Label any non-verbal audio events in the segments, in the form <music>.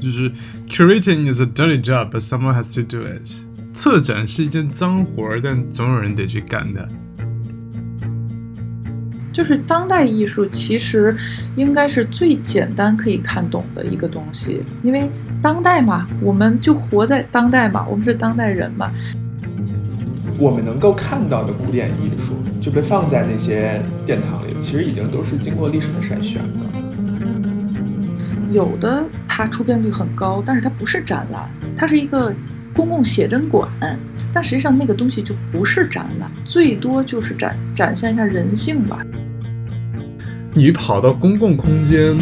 就是 curating is a dirty job, but someone has to do it。策展是一件脏活儿，但总有人得去干的。就是当代艺术其实应该是最简单可以看懂的一个东西，因为当代嘛，我们就活在当代嘛，我们是当代人嘛。我们能够看到的古典艺术就被放在那些殿堂里，其实已经都是经过历史的筛选的。有的它出片率很高，但是它不是展览，它是一个公共写真馆。但实际上那个东西就不是展览，最多就是展展现一下人性吧。你跑到公共空间，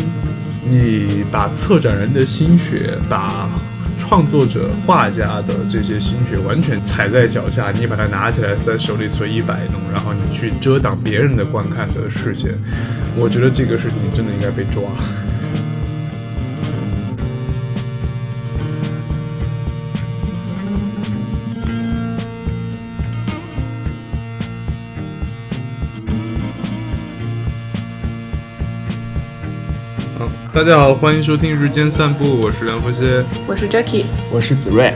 你把策展人的心血，把创作者、画家的这些心血完全踩在脚下，你把它拿起来，在手里随意摆弄，然后你去遮挡别人的观看的视线，我觉得这个事情真的应该被抓。大家好，欢迎收听日间散步，我是梁福歇，我是 Jackie，我是子睿。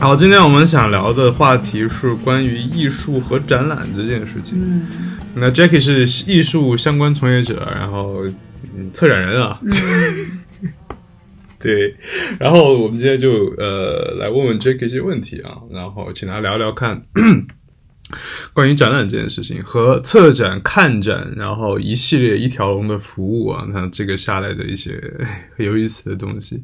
好，今天我们想聊的话题是关于艺术和展览这件事情。嗯，那 Jackie 是艺术相关从业者，然后策展人啊。<laughs> 对，然后我们今天就呃来问问 Jackie 一些问题啊，然后请他聊聊看。关于展览这件事情和策展、看展，然后一系列一条龙的服务啊，那这个下来的一些 <laughs> 有意思的东西，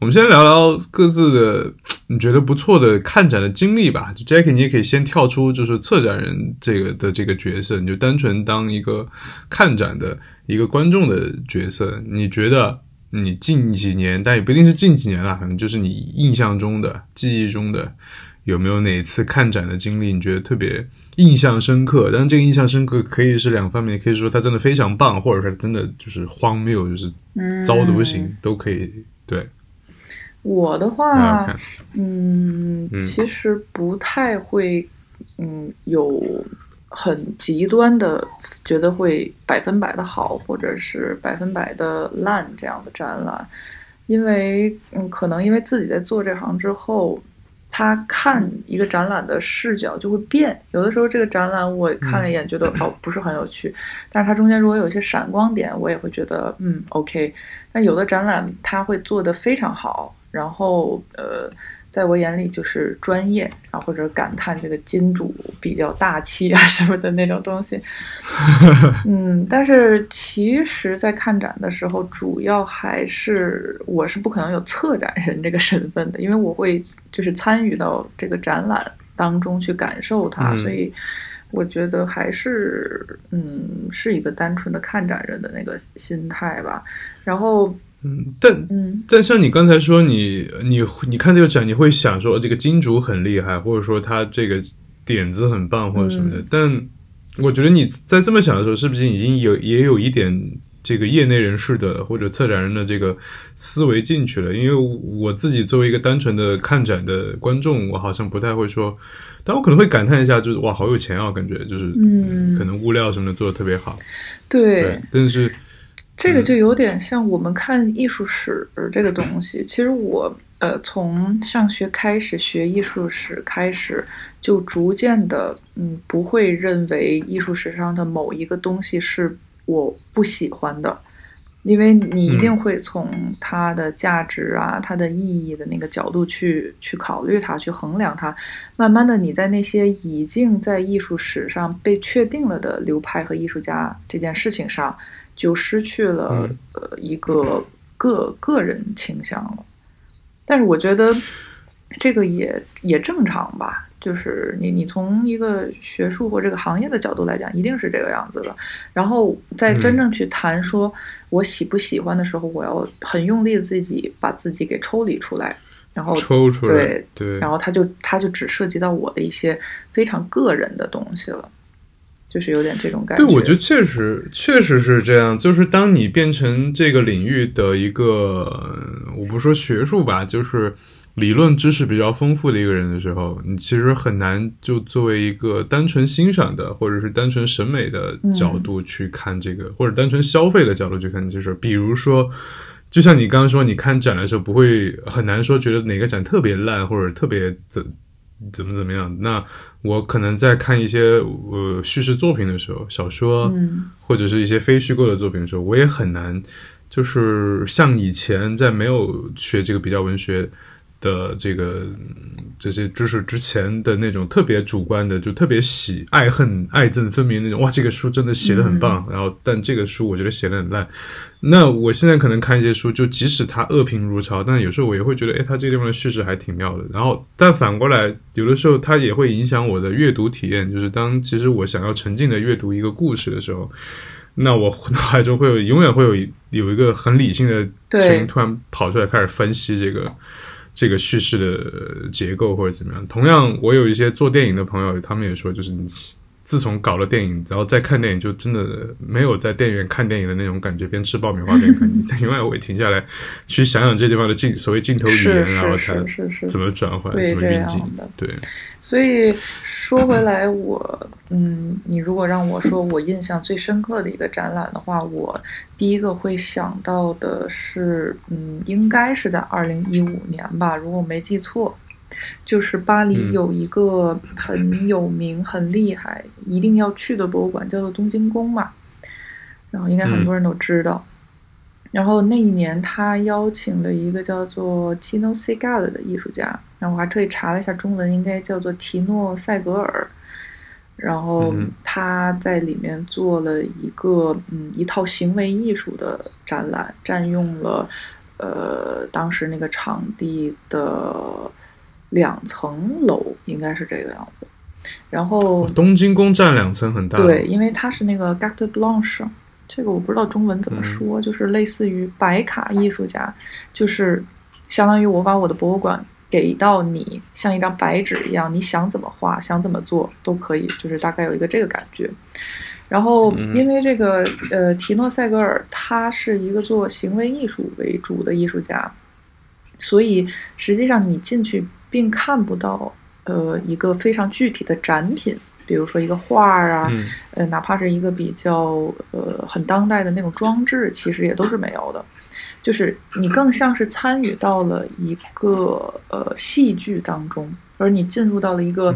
我们先聊聊各自的你觉得不错的看展的经历吧。就 Jackie，你也可以先跳出就是策展人这个的这个角色，你就单纯当一个看展的一个观众的角色。你觉得你近几年，但也不一定是近几年了，可能就是你印象中的、记忆中的。有没有哪次看展的经历你觉得特别印象深刻？但是这个印象深刻可以是两方面，可以说他真的非常棒，或者说真的就是荒谬，就是糟的不行，都可以。对，我的话，嗯，其实不太会，嗯，有很极端的觉得会百分百的好，或者是百分百的烂这样的展览，因为嗯，可能因为自己在做这行之后。他看一个展览的视角就会变，有的时候这个展览我看了一眼，觉得哦不是很有趣，但是它中间如果有一些闪光点，我也会觉得嗯 OK。但有的展览他会做得非常好，然后呃。在我眼里就是专业，然后或者感叹这个金主比较大气啊 <laughs> 什么的那种东西。<laughs> 嗯，但是其实，在看展的时候，主要还是我是不可能有策展人这个身份的，因为我会就是参与到这个展览当中去感受它，所以我觉得还是嗯是一个单纯的看展人的那个心态吧，然后。嗯，但嗯，但像你刚才说，你你你看这个展，你会想说这个金主很厉害，或者说他这个点子很棒，或者什么的。但我觉得你在这么想的时候，是不是已经有也有一点这个业内人士的或者策展人的这个思维进去了？因为我自己作为一个单纯的看展的观众，我好像不太会说，但我可能会感叹一下，就是哇，好有钱啊，感觉就是嗯，可能物料什么的做的特别好，对，但是。这个就有点像我们看艺术史这个东西。其实我呃从上学开始学艺术史开始，就逐渐的嗯不会认为艺术史上的某一个东西是我不喜欢的，因为你一定会从它的价值啊、它的意义的那个角度去去考虑它、去衡量它。慢慢的，你在那些已经在艺术史上被确定了的流派和艺术家这件事情上。就失去了呃一个个个人倾向了，但是我觉得这个也也正常吧。就是你你从一个学术或这个行业的角度来讲，一定是这个样子的。然后在真正去谈说我喜不喜欢的时候，我要很用力自己把自己给抽离出来，然后抽出来，对对，然后他就他就只涉及到我的一些非常个人的东西了。就是有点这种感觉。对，我觉得确实确实是这样。就是当你变成这个领域的一个，我不说学术吧，就是理论知识比较丰富的一个人的时候，你其实很难就作为一个单纯欣赏的或者是单纯审美的角度去看这个，或者单纯消费的角度去看这事儿。比如说，就像你刚刚说，你看展的时候不会很难说觉得哪个展特别烂或者特别怎怎么怎么样。那我可能在看一些呃叙事作品的时候，小说或者是一些非虚构的作品的时候，我也很难就是像以前在没有学这个比较文学。的这个这些知识之前的那种特别主观的，就特别喜爱恨爱憎分明那种。哇，这个书真的写的很棒，然后但这个书我觉得写的很烂。那我现在可能看一些书，就即使它恶评如潮，但有时候我也会觉得，哎，它这个地方的叙事还挺妙的。然后，但反过来，有的时候它也会影响我的阅读体验。就是当其实我想要沉浸的阅读一个故事的时候，那我脑海中会有永远会有有一个很理性的声音突然跑出来，开始分析这个。这个叙事的结构或者怎么样？同样，我有一些做电影的朋友，他们也说，就是你自从搞了电影，然后再看电影，就真的没有在电影院看电影的那种感觉，边吃爆米花边看。你永远会停下来去想想这地方的镜，所谓镜头语言，然后它怎么转换，怎么运镜。对，所以说回来，我嗯，你如果让我说我印象最深刻的一个展览的话，我。第一个会想到的是，嗯，应该是在二零一五年吧，如果我没记错，就是巴黎有一个很有名、很厉害、一定要去的博物馆，叫做东京宫嘛。然后应该很多人都知道。然后那一年他邀请了一个叫做 Tino Segale 的艺术家，然后我还特意查了一下中文，应该叫做提诺·塞格尔。然后他在里面做了一个嗯一套行为艺术的展览，占用了呃当时那个场地的两层楼，应该是这个样子。然后东京宫占两层很大，对，因为它是那个 Garte Blanche，这个我不知道中文怎么说，就是类似于白卡艺术家，就是相当于我把我的博物馆。给到你像一张白纸一样，你想怎么画，想怎么做都可以，就是大概有一个这个感觉。然后，因为这个呃，提诺塞格尔他是一个做行为艺术为主的艺术家，所以实际上你进去并看不到呃一个非常具体的展品，比如说一个画儿啊，呃，哪怕是一个比较呃很当代的那种装置，其实也都是没有的。就是你更像是参与到了一个呃戏剧当中，而你进入到了一个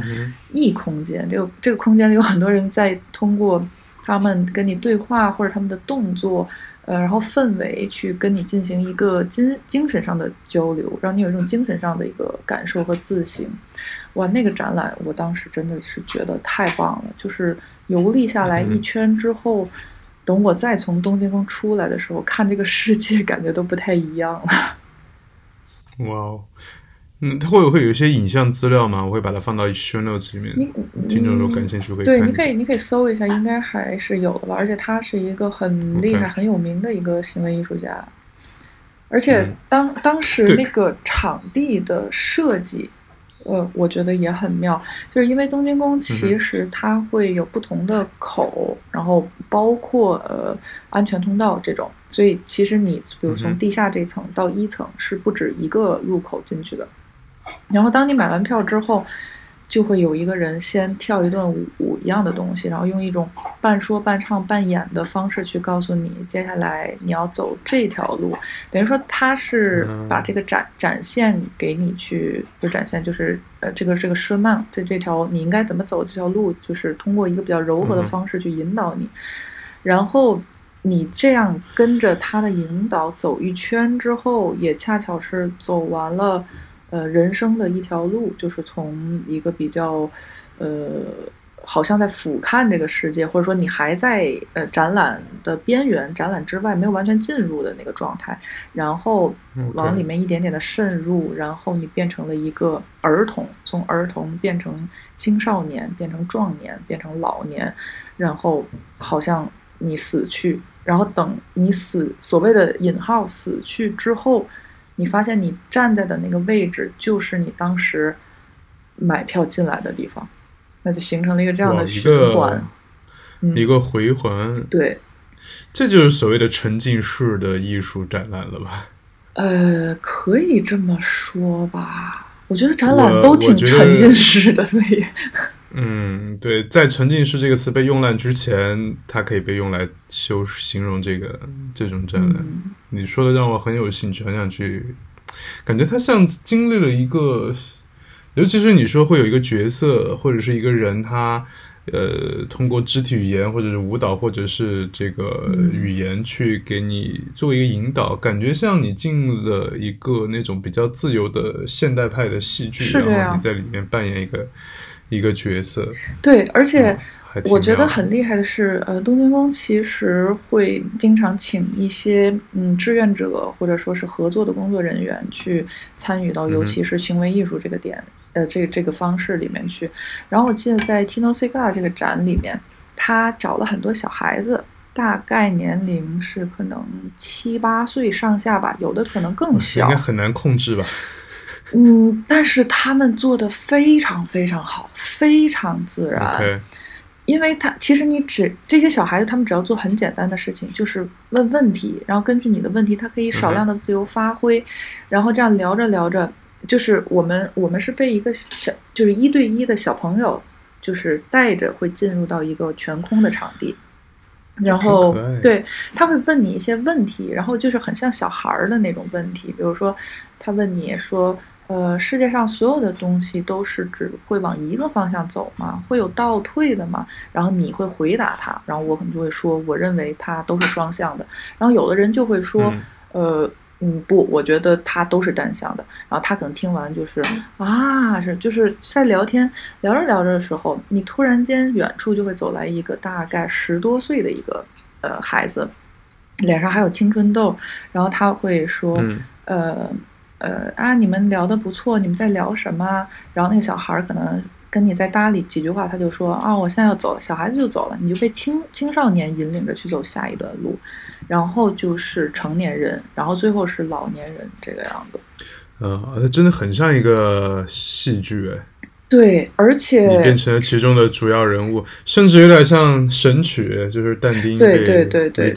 异空间。这个这个空间里有很多人在通过他们跟你对话或者他们的动作，呃，然后氛围去跟你进行一个精精神上的交流，让你有一种精神上的一个感受和自省。哇，那个展览我当时真的是觉得太棒了，就是游历下来一圈之后。等我再从东京宫出来的时候，看这个世界感觉都不太一样了。<laughs> 哇哦，嗯，它会会有一些影像资料吗？我会把它放到 show notes 里面。听众如果感兴趣可以对，你可以你可以搜一下，应该还是有的吧。而且他是一个很厉害、很有名的一个行为艺术家。而且当当时那个场地的设计。呃，我觉得也很妙，就是因为东京宫其实它会有不同的口，然后包括呃安全通道这种，所以其实你比如从地下这层到一层是不止一个入口进去的，然后当你买完票之后。就会有一个人先跳一段舞一样的东西，然后用一种半说半唱半演的方式去告诉你，接下来你要走这条路。等于说他是把这个展展现给你去，就展现就是呃这个这个奢曼这这条你应该怎么走这条路，就是通过一个比较柔和的方式去引导你，然后你这样跟着他的引导走一圈之后，也恰巧是走完了。呃，人生的一条路，就是从一个比较，呃，好像在俯瞰这个世界，或者说你还在呃展览的边缘、展览之外没有完全进入的那个状态，然后往里面一点点的渗入，然后你变成了一个儿童，从儿童变成青少年，变成壮年，变成老年，然后好像你死去，然后等你死，所谓的引号死去之后。你发现你站在的那个位置，就是你当时买票进来的地方，那就形成了一个这样的循环，一个回环。对，这就是所谓的沉浸式的艺术展览了吧？呃，可以这么说吧。我觉得展览都挺沉浸式的，所以。嗯，对，在“沉浸式”这个词被用烂之前，它可以被用来修形容这个这种展览。你说的让我很有兴趣，很想去，感觉它像经历了一个，尤其是你说会有一个角色或者是一个人，他呃通过肢体语言或者是舞蹈或者是这个语言去给你做一个引导，感觉像你进了一个那种比较自由的现代派的戏剧，然后你在里面扮演一个。一个角色，对，而且我觉得很厉害的是，呃，东京宫其实会经常请一些嗯志愿者或者说是合作的工作人员去参与到，尤其是行为艺术这个点，呃，这这个方式里面去。然后我记得在 Tino Sega 这个展里面，他找了很多小孩子，大概年龄是可能七八岁上下吧，有的可能更小，应该很难控制吧。嗯，但是他们做的非常非常好，非常自然。因为他其实你只这些小孩子，他们只要做很简单的事情，就是问问题，然后根据你的问题，他可以少量的自由发挥，然后这样聊着聊着，就是我们我们是被一个小就是一对一的小朋友，就是带着会进入到一个全空的场地，然后对他会问你一些问题，然后就是很像小孩儿的那种问题，比如说他问你说。呃，世界上所有的东西都是只会往一个方向走吗？会有倒退的吗？然后你会回答他，然后我可能就会说，我认为它都是双向的。然后有的人就会说，呃，嗯，不，我觉得它都是单向的。然后他可能听完就是啊，是就是在聊天聊着聊着的时候，你突然间远处就会走来一个大概十多岁的一个呃孩子，脸上还有青春痘，然后他会说，呃。呃啊，你们聊的不错，你们在聊什么？然后那个小孩可能跟你在搭理几句话，他就说啊，我现在要走了，小孩子就走了，你就被青青少年引领着去走下一段路，然后就是成年人，然后最后是老年人这个样子。呃，那真的很像一个戏剧哎。对，而且你变成了其中的主要人物，甚至有点像神曲，就是但丁对对对对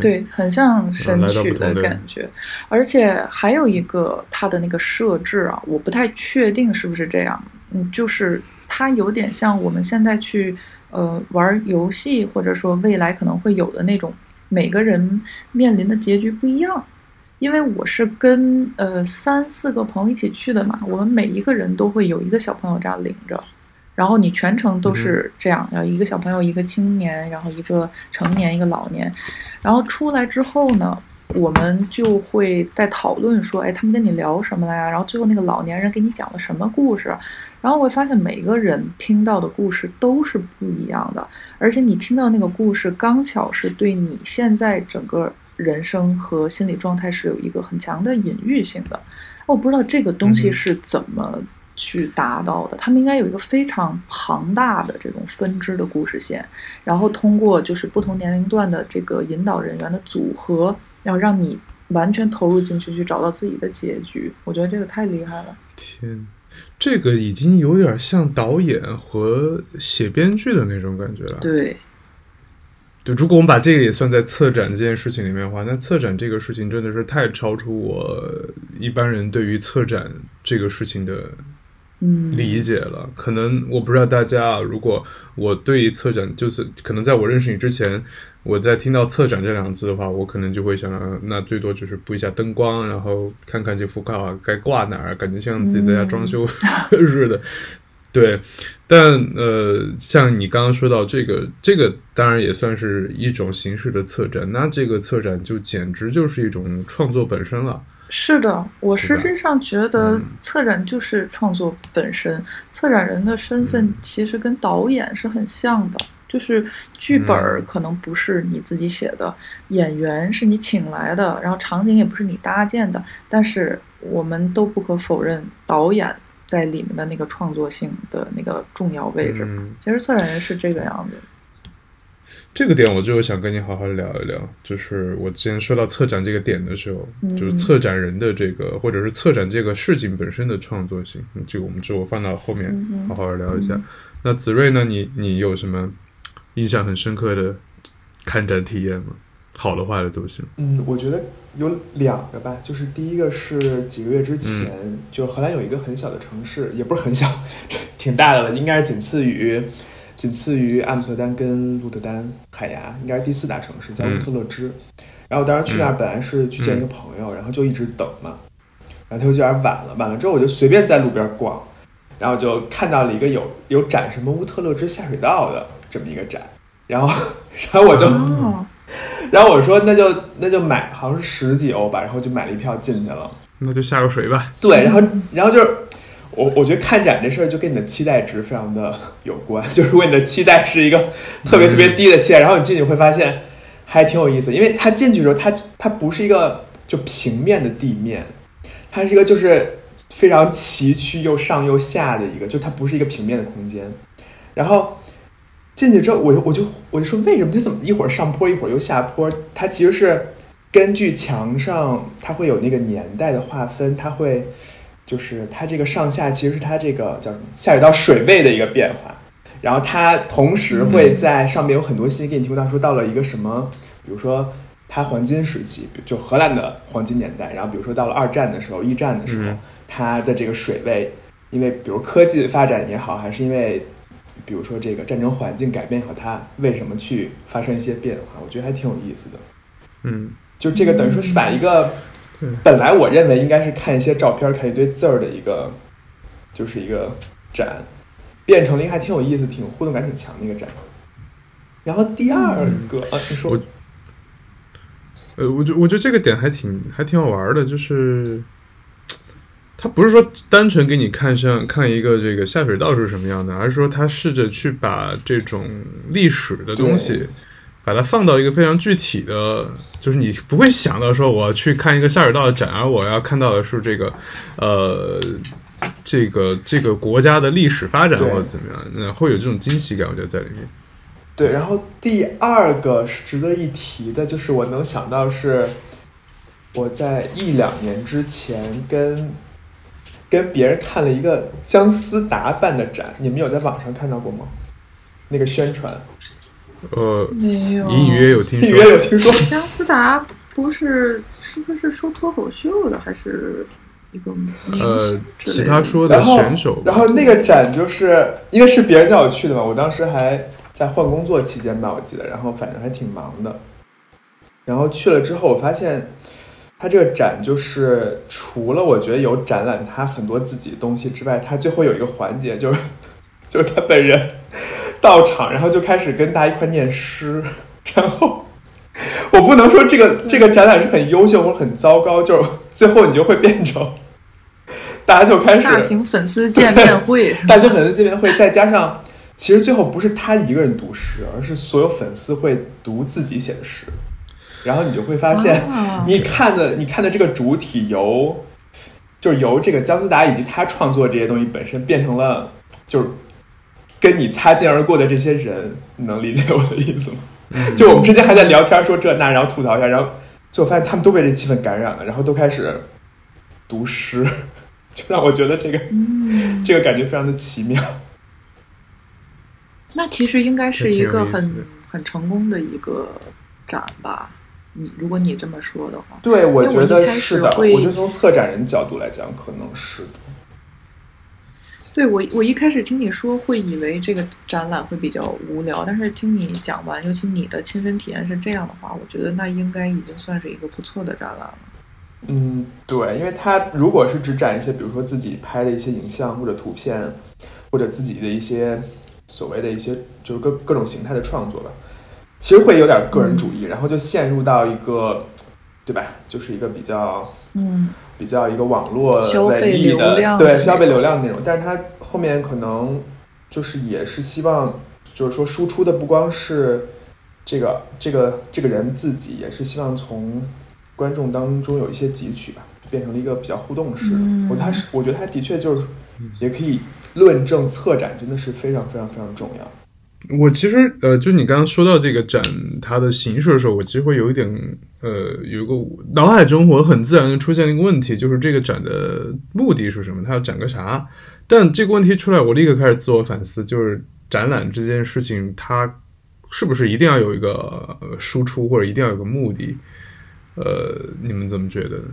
对，很像神曲的感觉。而且还有一个它的那个设置啊，我不太确定是不是这样，嗯，就是它有点像我们现在去呃玩游戏，或者说未来可能会有的那种，每个人面临的结局不一样。因为我是跟呃三四个朋友一起去的嘛，我们每一个人都会有一个小朋友这样领着，然后你全程都是这样，然后一个小朋友，一个青年，然后一个成年，一个老年，然后出来之后呢，我们就会在讨论说，哎，他们跟你聊什么了呀？然后最后那个老年人给你讲了什么故事？然后我会发现每个人听到的故事都是不一样的，而且你听到那个故事刚巧是对你现在整个。人生和心理状态是有一个很强的隐喻性的，我不知道这个东西是怎么去达到的。他们应该有一个非常庞大的这种分支的故事线，然后通过就是不同年龄段的这个引导人员的组合，然后让你完全投入进去，去找到自己的结局。我觉得这个太厉害了。天，这个已经有点像导演和写编剧的那种感觉了。对。就如果我们把这个也算在策展这件事情里面的话，那策展这个事情真的是太超出我一般人对于策展这个事情的理解了。可能我不知道大家，如果我对于策展就是可能在我认识你之前，我在听到策展这两个字的话，我可能就会想，那最多就是布一下灯光，然后看看这幅画该挂哪儿，感觉像自己在家装修 <laughs> 似的。对，但呃，像你刚刚说到这个，这个当然也算是一种形式的策展，那这个策展就简直就是一种创作本身了。是的，我实际上觉得策展就是创作本身。策展人的身份其实跟导演是很像的，就是剧本可能不是你自己写的，演员是你请来的，然后场景也不是你搭建的，但是我们都不可否认导演。在里面的那个创作性的那个重要位置，其实策展人是这个样子。这个点我就想跟你好好聊一聊，就是我之前说到策展这个点的时候，就是策展人的这个，或者是策展这个事情本身的创作性，这个我们之后放到后面好好聊一下。那子睿呢？你你有什么印象很深刻的看展体验吗？好的坏的都行。嗯，我觉得有两个吧，就是第一个是几个月之前，就荷兰有一个很小的城市，也不是很小，<laughs> 挺大的了，应该是仅次于仅次于阿姆斯特丹跟鹿特丹海牙，应该是第四大城市，叫乌特勒支。然后我当时去那儿本来是去见一个朋友，然后就一直等嘛，然后他就有点晚了，晚了之后我就随便在路边逛，然后就看到了一个有有展什么乌特勒支下水道的这么一个展，然后 <laughs> 然后我就，<laughs> 然后我说那就那就买，好像是十几欧吧，然后就买了一票进去了，那就下个水吧。对，然后然后就是我我觉得看展这事儿就跟你的期待值非常的有关，<laughs> 就是如果你的期待是一个特别特别低的期待，然后你进去会发现。还挺有意思，因为它进去的时候，它它不是一个就平面的地面，它是一个就是非常崎岖又上又下的一个，就它不是一个平面的空间。然后进去之后，我就我就我就说，为什么它怎么一会儿上坡一会儿又下坡？它其实是根据墙上它会有那个年代的划分，它会就是它这个上下其实是它这个叫什么下水道水位的一个变化。然后它同时会在上面有很多信息给你提供，到说到了一个什么，比如说它黄金时期，就荷兰的黄金年代。然后比如说到了二战的时候、一战的时候，它的这个水位，因为比如科技发展也好，还是因为比如说这个战争环境改变和，它为什么去发生一些变化？我觉得还挺有意思的。嗯，就这个等于说是把一个本来我认为应该是看一些照片、看一堆字儿的一个，就是一个展。变成了一个还挺有意思、挺互动感挺强的一个展。然后第二个啊，你说，呃，我觉我觉得这个点还挺还挺好玩的，就是他不是说单纯给你看像看一个这个下水道是什么样的，而是说他试着去把这种历史的东西，把它放到一个非常具体的，就是你不会想到说我去看一个下水道的展，而我要看到的是这个呃。这个这个国家的历史发展或者怎么样，那会有这种惊喜感，我觉得在里面。对，然后第二个是值得一提的，就是我能想到是我在一两年之前跟跟别人看了一个姜思达办的展，你们有在网上看到过吗？那个宣传？呃，没有，隐约有听说，隐约有听说。姜思达不是是不是说脱口秀的，还是？一个呃，其他说的选手。然后那个展就是因为是别人叫我去的嘛，我当时还在换工作期间吧，我记得，然后反正还挺忙的。然后去了之后，我发现他这个展就是除了我觉得有展览他很多自己的东西之外，他最后有一个环节就是 <laughs> 就是他本人到场，然后就开始跟大家一块念诗。然后我不能说这个这个展览是很优秀或者很糟糕，就是。最后你就会变成，大家就开始大型粉丝见面会，<laughs> 大型粉丝见面会，再加上，其实最后不是他一个人读诗，而是所有粉丝会读自己写的诗，然后你就会发现，你看的你看的这个主体由，就是由这个姜思达以及他创作这些东西本身变成了，就是跟你擦肩而过的这些人，你能理解我的意思吗？就我们之间还在聊天说这那，然后吐槽一下，然后。就发现他们都被这气氛感染了，然后都开始读诗，<laughs> 就让我觉得这个这个感觉非常的奇妙。那其实应该是一个很很成功的一个展吧？你如果你这么说的话，对，我觉得是的。我就从策展人角度来讲，可能是的。对我，我一开始听你说会以为这个展览会比较无聊，但是听你讲完，尤其你的亲身体验是这样的话，我觉得那应该已经算是一个不错的展览了。嗯，对，因为他如果是只展一些，比如说自己拍的一些影像或者图片，或者自己的一些所谓的一些就是各各种形态的创作吧，其实会有点个人主义，然后就陷入到一个，对吧？就是一个比较嗯。比较一个网络文艺的，对消费流量的那种，但是他后面可能就是也是希望，就是说输出的不光是这个这个这个人自己，也是希望从观众当中有一些汲取吧，变成了一个比较互动式。我他是我觉得他的确就是也可以论证策展真的是非常非常非常重要。我其实呃，就你刚刚说到这个展它的形式的时候，我其实会有一点呃，有一个脑海中我很自然就出现了一个问题，就是这个展的目的是什么？它要展个啥？但这个问题出来，我立刻开始自我反思，就是展览这件事情，它是不是一定要有一个输出或者一定要有个目的？呃，你们怎么觉得呢？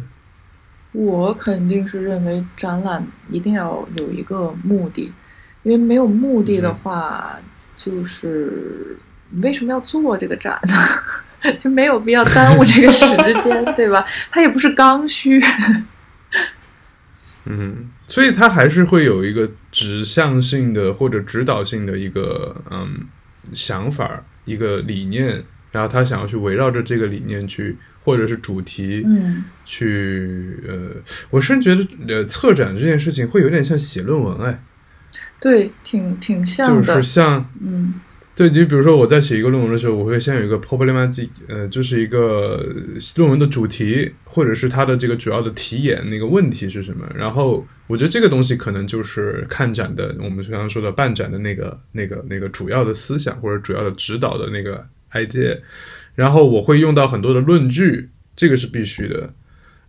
我肯定是认为展览一定要有一个目的，因为没有目的的话，就是你为什么要做这个展呢？<laughs> 就没有必要耽误这个时间，<laughs> 对吧？它也不是刚需。嗯，所以它还是会有一个指向性的或者指导性的一个嗯想法，一个理念，然后他想要去围绕着这个理念去，或者是主题，嗯，去呃，我甚至觉得呃，策展这件事情会有点像写论文，哎，对，挺挺像的，就是像嗯。对，就比如说我在写一个论文的时候，我会先有一个 problematic，呃，就是一个论文的主题，或者是它的这个主要的题眼那个问题是什么。然后我觉得这个东西可能就是看展的，我们刚刚说的办展的那个、那个、那个主要的思想或者主要的指导的那个 idea。然后我会用到很多的论据，这个是必须的。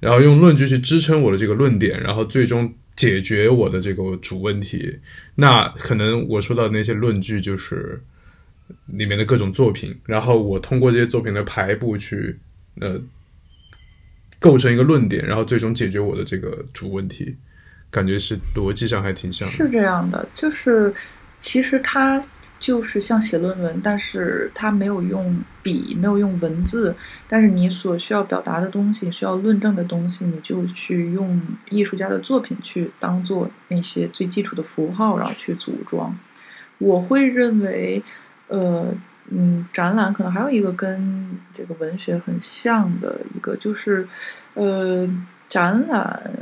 然后用论据去支撑我的这个论点，然后最终解决我的这个主问题。那可能我说到的那些论据就是。里面的各种作品，然后我通过这些作品的排布去，呃，构成一个论点，然后最终解决我的这个主问题，感觉是逻辑上还挺像。是这样的，就是其实它就是像写论文，但是它没有用笔，没有用文字，但是你所需要表达的东西，需要论证的东西，你就去用艺术家的作品去当做那些最基础的符号，然后去组装。我会认为。呃，嗯，展览可能还有一个跟这个文学很像的一个，就是，呃，展览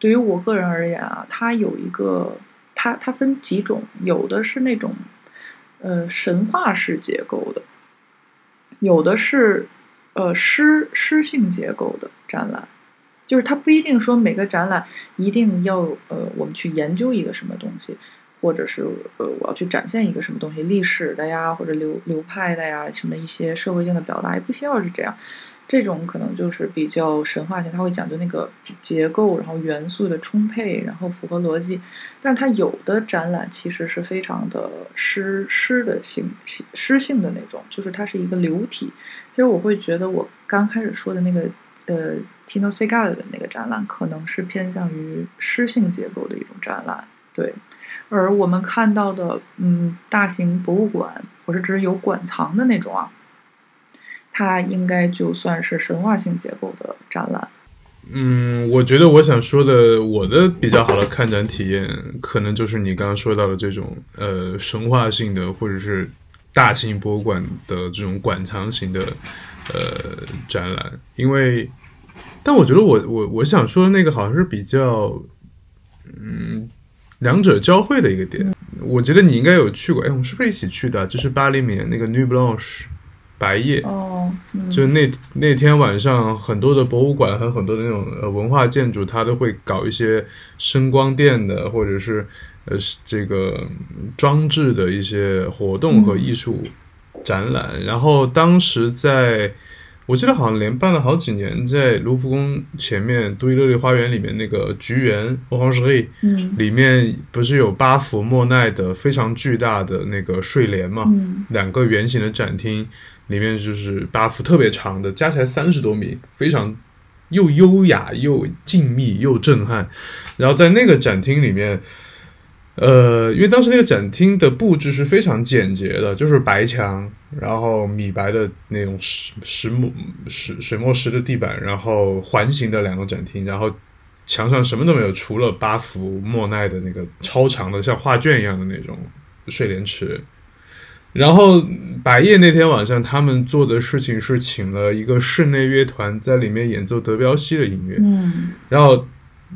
对于我个人而言啊，它有一个，它它分几种，有的是那种，呃，神话式结构的，有的是，呃，诗诗性结构的展览，就是它不一定说每个展览一定要，呃，我们去研究一个什么东西。或者是呃，我要去展现一个什么东西，历史的呀，或者流流派的呀，什么一些社会性的表达，也不需要是这样。这种可能就是比较神话性，它会讲究那个结构，然后元素的充沛，然后符合逻辑。但是它有的展览其实是非常的诗诗的性诗性的那种，就是它是一个流体。其实我会觉得，我刚开始说的那个呃，Tino Segal 的那个展览，可能是偏向于诗性结构的一种展览，对。而我们看到的，嗯，大型博物馆，我是指有馆藏的那种啊，它应该就算是神话性结构的展览。嗯，我觉得我想说的，我的比较好的看展体验，可能就是你刚刚说到的这种，呃，神话性的或者是大型博物馆的这种馆藏型的，呃，展览。因为，但我觉得我我我想说的那个好像是比较，嗯。两者交汇的一个点，我觉得你应该有去过。哎，我们是不是一起去的？就是巴黎里面那个 New Blanche，白夜。哦，就那那天晚上，很多的博物馆和很多的那种呃文化建筑，它都会搞一些声光电的，或者是呃这个装置的一些活动和艺术展览。然后当时在。我记得好像连办了好几年，在卢浮宫前面杜伊勒利花园里面那个菊园 Orangerie，嗯，里面不是有八幅莫奈的非常巨大的那个睡莲嘛？嗯，两个圆形的展厅，里面就是八幅特别长的，加起来三十多米，非常又优雅又静谧又震撼。然后在那个展厅里面。呃，因为当时那个展厅的布置是非常简洁的，就是白墙，然后米白的那种石石木石水墨石的地板，然后环形的两个展厅，然后墙上什么都没有，除了八幅莫奈的那个超长的像画卷一样的那种睡莲池。然后白夜那天晚上，他们做的事情是请了一个室内乐团在里面演奏德彪西的音乐，嗯，然后。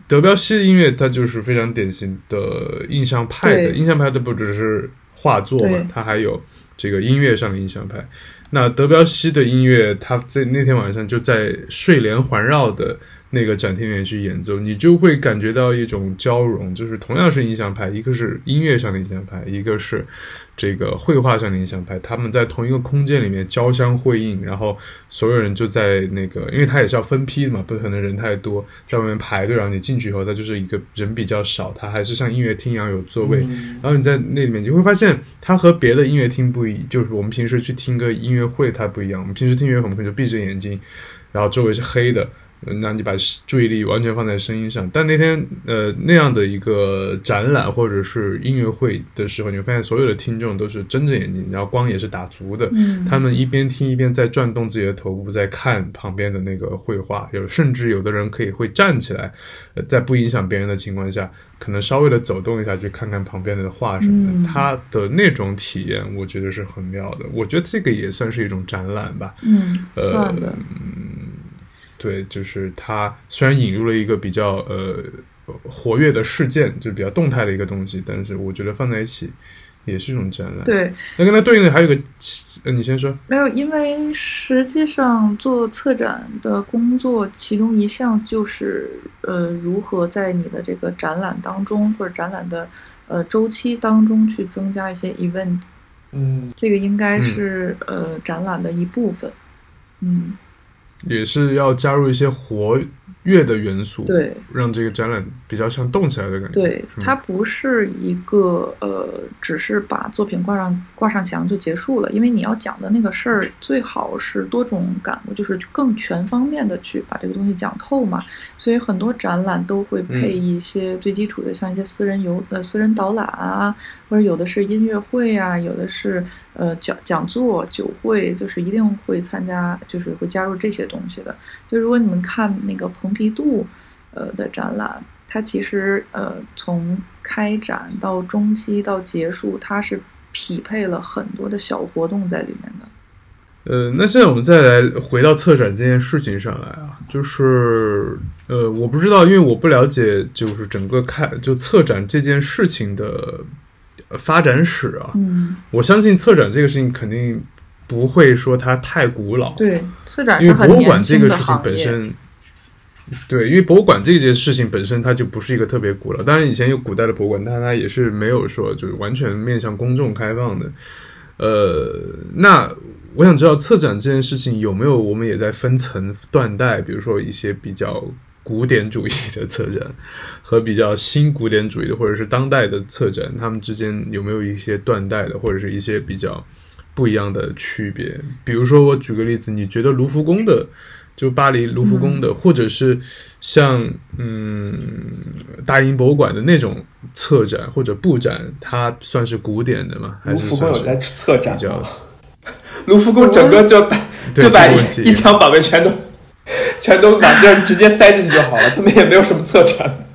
德彪西的音乐，它就是非常典型的印象派的。印象派的不只是画作嘛，它还有这个音乐上的印象派。那德彪西的音乐，他在那天晚上就在睡莲环绕的那个展厅里面去演奏，你就会感觉到一种交融，就是同样是印象派，一个是音乐上的印象派，一个是这个绘画上的印象派，他们在同一个空间里面交相辉映，然后所有人就在那个，因为他也是要分批的嘛，不可能人太多，在外面排队，然后你进去以后，他就是一个人比较少，他还是像音乐厅一样有座位，然后你在那里面你会发现，它和别的音乐厅不一，就是我们平时去听个音乐会它不一样，我们平时听音乐会我们可能就闭着眼睛，然后周围是黑的。那你把注意力完全放在声音上，但那天呃那样的一个展览或者是音乐会的时候，你会发现所有的听众都是睁着眼睛，然后光也是打足的，他们一边听一边在转动自己的头部，在看旁边的那个绘画，有甚至有的人可以会站起来，在不影响别人的情况下，可能稍微的走动一下去看看旁边的画什么的，他的那种体验，我觉得是很妙的。我觉得这个也算是一种展览吧，嗯，算的，嗯。对，就是它虽然引入了一个比较呃活跃的事件，就比较动态的一个东西，但是我觉得放在一起也是一种展览。对，那跟它对应的还有个，呃，你先说。没有，因为实际上做策展的工作，其中一项就是呃如何在你的这个展览当中或者展览的呃周期当中去增加一些 event。嗯，这个应该是呃展览的一部分。嗯。也是要加入一些活跃的元素，对，让这个展览比较像动起来的感觉。对，它不是一个呃，只是把作品挂上挂上墙就结束了。因为你要讲的那个事儿，最好是多种感悟，就是更全方面的去把这个东西讲透嘛。所以很多展览都会配一些最基础的，像一些私人游呃私人导览啊，或者有的是音乐会啊，有的是。呃，讲讲座、酒会，就是一定会参加，就是会加入这些东西的。就如果你们看那个蓬皮杜，呃的展览，它其实呃从开展到中期到结束，它是匹配了很多的小活动在里面的。呃，那现在我们再来回到策展这件事情上来啊，就是呃，我不知道，因为我不了解，就是整个开就策展这件事情的。发展史啊，嗯，我相信策展这个事情肯定不会说它太古老，对，策展因为博物馆这个事情本身，对，因为博物馆这件事情本身它就不是一个特别古老，当然以前有古代的博物馆，但它也是没有说就是完全面向公众开放的。呃，那我想知道策展这件事情有没有我们也在分层断代，比如说一些比较。古典主义的策展和比较新古典主义的，或者是当代的策展，他们之间有没有一些断代的，或者是一些比较不一样的区别？比如说，我举个例子，你觉得卢浮宫的，就巴黎卢浮宫的，或者是像嗯大英博物馆的那种策展或者布展，它算是古典的吗？卢浮宫有在策展吗？卢浮宫整个就就把一墙宝贝全都。全都把地儿直接塞进去就好了，他们也没有什么特产。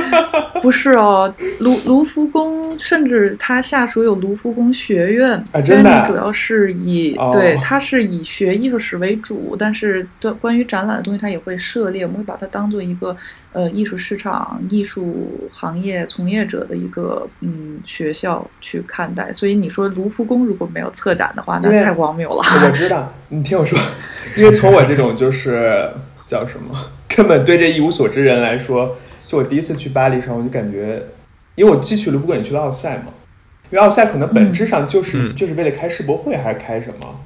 <laughs> 不是哦，卢卢浮宫甚至它下属有卢浮宫学院，啊，真的，主要是以对，它是以学艺术史为主，但是对关于展览的东西，它也会涉猎，我们会把它当做一个呃艺术市场、艺术行业从业者的一个嗯学校去看待。所以你说卢浮宫如果没有策展的话，那太荒谬了。我知道，你听我说，因为从我这种就是叫什么，<laughs> 根本对这一无所知人来说。就我第一次去巴黎时候，我就感觉，因为我既去卢浮宫也去了奥赛嘛，因为奥赛可能本质上就是就是为了开世博会还是开什么，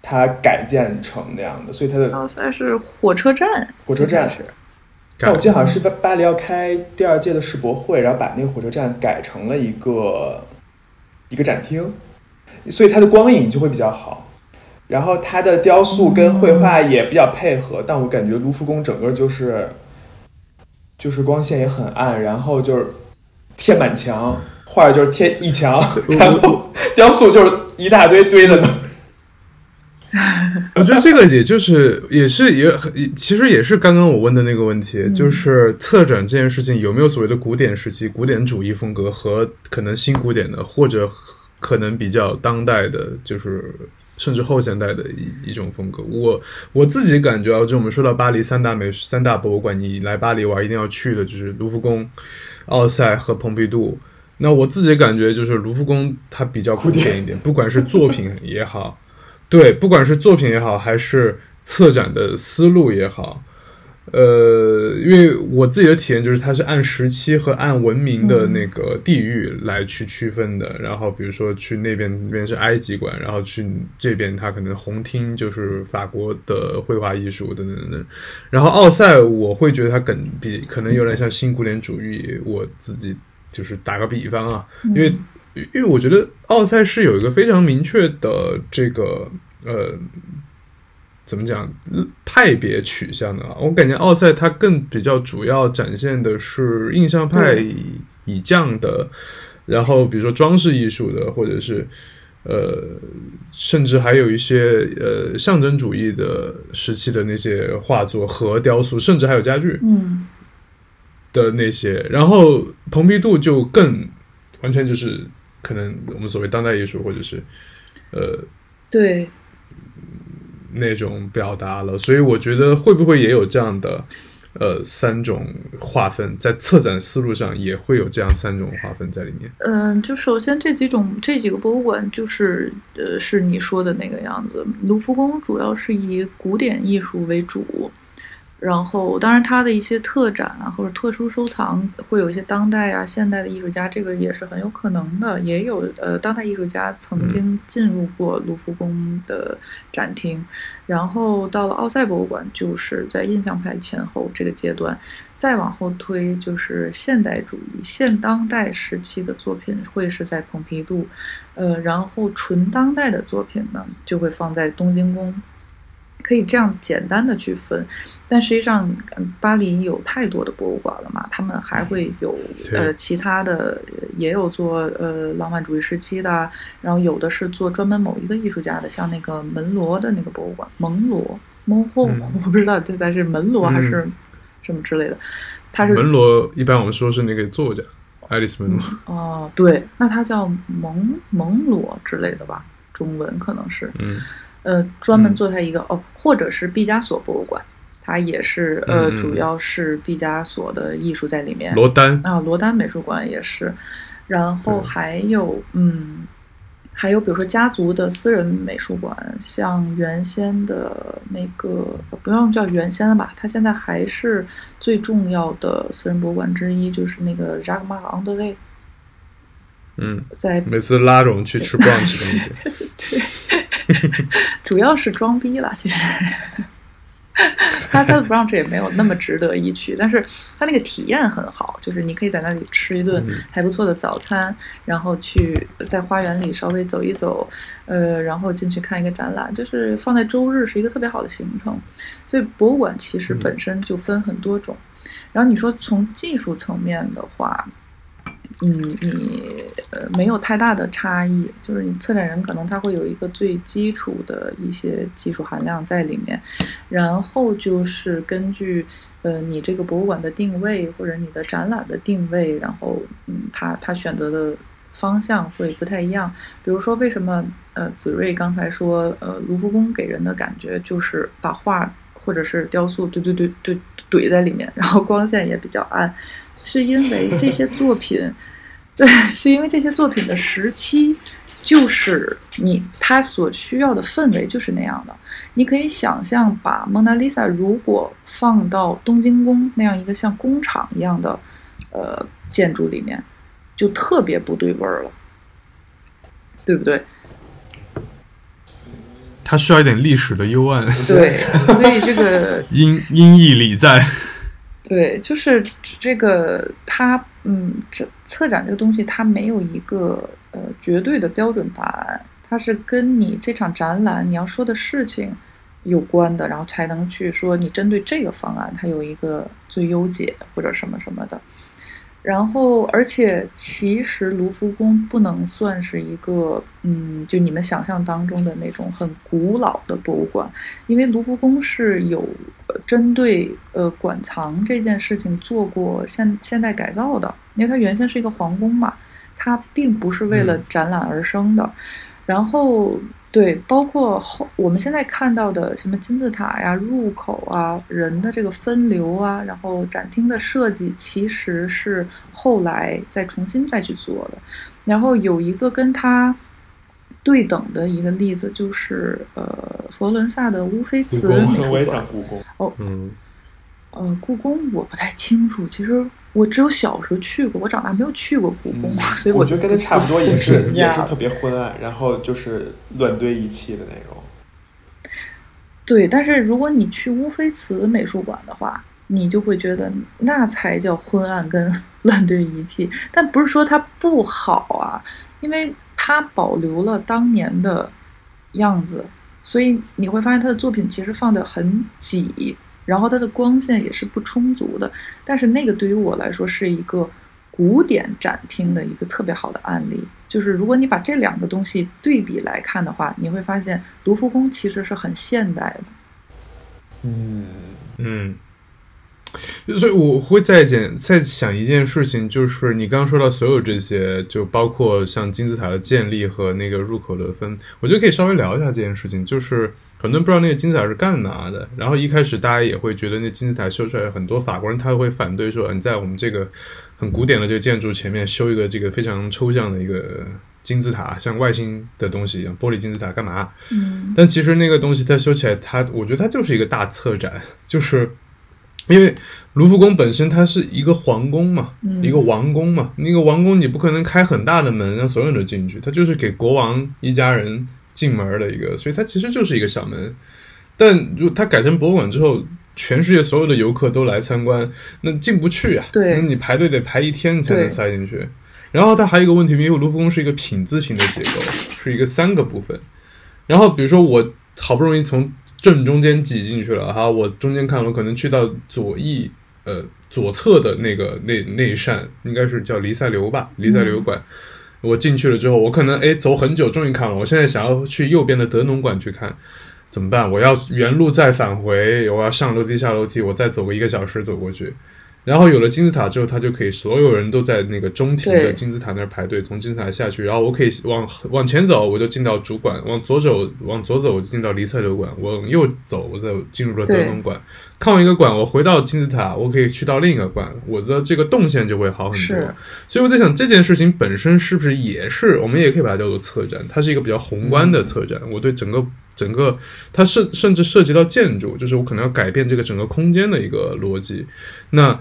它改建成那样的，所以它的奥赛是火车站，火车站。是，但我记得好像是巴巴黎要开第二届的世博会，然后把那个火车站改成了一个一个展厅，所以它的光影就会比较好，然后它的雕塑跟绘画也比较配合，但我感觉卢浮宫整个就是。就是光线也很暗，然后就是贴满墙，画就是贴一墙，然后雕塑就是一大堆堆的。<laughs> 我觉得这个也就是也是也其实也是刚刚我问的那个问题，就是策展这件事情有没有所谓的古典时期、古典主义风格和可能新古典的，或者可能比较当代的，就是。甚至后现代的一一种风格，我我自己感觉啊，就我们说到巴黎三大美三大博物馆，你来巴黎玩一定要去的就是卢浮宫、奥赛和蓬皮杜。那我自己感觉就是卢浮宫它比较古典一点，不管是作品也好，对，不管是作品也好，还是策展的思路也好，呃，因为我自己的体验就是，它是按时期和按文明的那个地域来去区分的。然后，比如说去那边那边是埃及馆，然后去这边它可能红厅就是法国的绘画艺术等等等等。然后奥赛，我会觉得它更比可能有点像新古典主义。我自己就是打个比方啊，因为因为我觉得奥赛是有一个非常明确的这个呃。怎么讲派别取向的啊？我感觉奥赛它更比较主要展现的是印象派以降的，然后比如说装饰艺术的，或者是呃，甚至还有一些呃象征主义的时期的那些画作和雕塑，甚至还有家具，嗯，的那些。然后蓬皮杜就更完全就是可能我们所谓当代艺术，或者是呃，对。那种表达了，所以我觉得会不会也有这样的，呃，三种划分，在策展思路上也会有这样三种划分在里面。嗯，就首先这几种这几个博物馆就是呃，是你说的那个样子。卢浮宫主要是以古典艺术为主。然后，当然，它的一些特展啊，或者特殊收藏，会有一些当代啊、现代的艺术家，这个也是很有可能的。也有呃，当代艺术家曾经进入过卢浮宫的展厅。然后到了奥赛博物馆，就是在印象派前后这个阶段，再往后推就是现代主义、现当代时期的作品会是在蓬皮杜，呃，然后纯当代的作品呢，就会放在东京宫。可以这样简单的去分，但实际上，巴黎有太多的博物馆了嘛，他们还会有呃其他的，也有做呃浪漫主义时期的，然后有的是做专门某一个艺术家的，像那个门罗的那个博物馆，蒙罗蒙霍，我不知道这在是门罗还是什么之类的，他是门罗，一般我们说是那个作家爱丽丝门罗。哦，对，那他叫蒙蒙罗之类的吧，中文可能是。嗯。呃，专门做它一个哦，或者是毕加索博物馆，它也是呃，主要是毕加索的艺术在里面。罗丹啊，罗丹美术馆也是，然后还有嗯，还有比如说家族的私人美术馆，像原先的那个不用叫原先了吧，它现在还是最重要的私人博物馆之一，就是那个 Jacques m a r 德 n 嗯，在每次拉拢去吃 brunch 的那个。<laughs> 对。<laughs> 主要是装逼了，其实，他他的 brunch 也没有那么值得一去，但是他那个体验很好，就是你可以在那里吃一顿还不错的早餐，然后去在花园里稍微走一走，呃，然后进去看一个展览，就是放在周日是一个特别好的行程。所以博物馆其实本身就分很多种，然后你说从技术层面的话。嗯，你呃没有太大的差异，就是你策展人可能他会有一个最基础的一些技术含量在里面，然后就是根据呃你这个博物馆的定位或者你的展览的定位，然后嗯他他选择的方向会不太一样。比如说为什么呃子睿刚才说呃卢浮宫给人的感觉就是把画或者是雕塑对对对对怼在里面，然后光线也比较暗，是因为这些作品。<laughs> 对，是因为这些作品的时期，就是你他所需要的氛围就是那样的。你可以想象，把蒙娜丽莎如果放到东京宫那样一个像工厂一样的呃建筑里面，就特别不对味儿了，对不对？它需要一点历史的幽暗。对，所以这个音音译里在。对，就是这个它。嗯，这策展这个东西，它没有一个呃绝对的标准答案，它是跟你这场展览你要说的事情有关的，然后才能去说你针对这个方案，它有一个最优解或者什么什么的。然后，而且其实卢浮宫不能算是一个，嗯，就你们想象当中的那种很古老的博物馆，因为卢浮宫是有针对呃馆藏这件事情做过现现代改造的，因为它原先是一个皇宫嘛，它并不是为了展览而生的，然后。对，包括后我们现在看到的什么金字塔呀、入口啊、人的这个分流啊，然后展厅的设计，其实是后来再重新再去做的。然后有一个跟它对等的一个例子，就是呃佛罗伦萨的乌菲茨美术馆。故宫。哦，嗯，呃，故宫我不太清楚。其实我只有小时候去过，我长大没有去过故宫，所以我觉得跟他差不多，<laughs> 也是也是特别昏暗，然后就是乱堆一气的那种。对，但是如果你去乌菲茨美术馆的话，你就会觉得那才叫昏暗跟 <laughs> 乱堆一气。但不是说它不好啊，因为它保留了当年的样子，所以你会发现他的作品其实放的很挤。然后它的光线也是不充足的，但是那个对于我来说是一个古典展厅的一个特别好的案例。就是如果你把这两个东西对比来看的话，你会发现卢浮宫其实是很现代的。嗯嗯。所以我会再想再想一件事情，就是你刚刚说到所有这些，就包括像金字塔的建立和那个入口的分，我觉得可以稍微聊一下这件事情。就是很多人不知道那个金字塔是干嘛的，然后一开始大家也会觉得那金字塔修出来，很多法国人他会反对说，你在我们这个很古典的这个建筑前面修一个这个非常抽象的一个金字塔，像外星的东西一样，玻璃金字塔干嘛？嗯，但其实那个东西它修起来，它我觉得它就是一个大策展，就是。因为卢浮宫本身它是一个皇宫嘛，一个王宫嘛，那个王宫你不可能开很大的门让所有人都进去，它就是给国王一家人进门的一个，所以它其实就是一个小门。但如它改成博物馆之后，全世界所有的游客都来参观，那进不去啊，对，那你排队得排一天才能塞进去。然后它还有一个问题，因为卢浮宫是一个品字形的结构，是一个三个部分。然后比如说我好不容易从正中间挤进去了哈，我中间看，我可能去到左翼，呃，左侧的那个那那一扇，应该是叫黎塞留吧，黎塞留馆。我进去了之后，我可能哎走很久，终于看了。我现在想要去右边的德农馆去看，怎么办？我要原路再返回，我要上楼梯下楼梯，我再走个一个小时走过去。然后有了金字塔之后，他就可以所有人都在那个中庭的金字塔那儿排队，从金字塔下去。然后我可以往往前走，我就进到主管；往左走，往左走，我就进到黎塞留馆；往右走，我再进入了德隆馆。看完一个馆，我回到金字塔，我可以去到另一个馆，我的这个动线就会好很多。所以我在想，这件事情本身是不是也是我们也可以把它叫做策展？它是一个比较宏观的策展。我对整个整个，它甚甚至涉及到建筑，就是我可能要改变这个整个空间的一个逻辑。那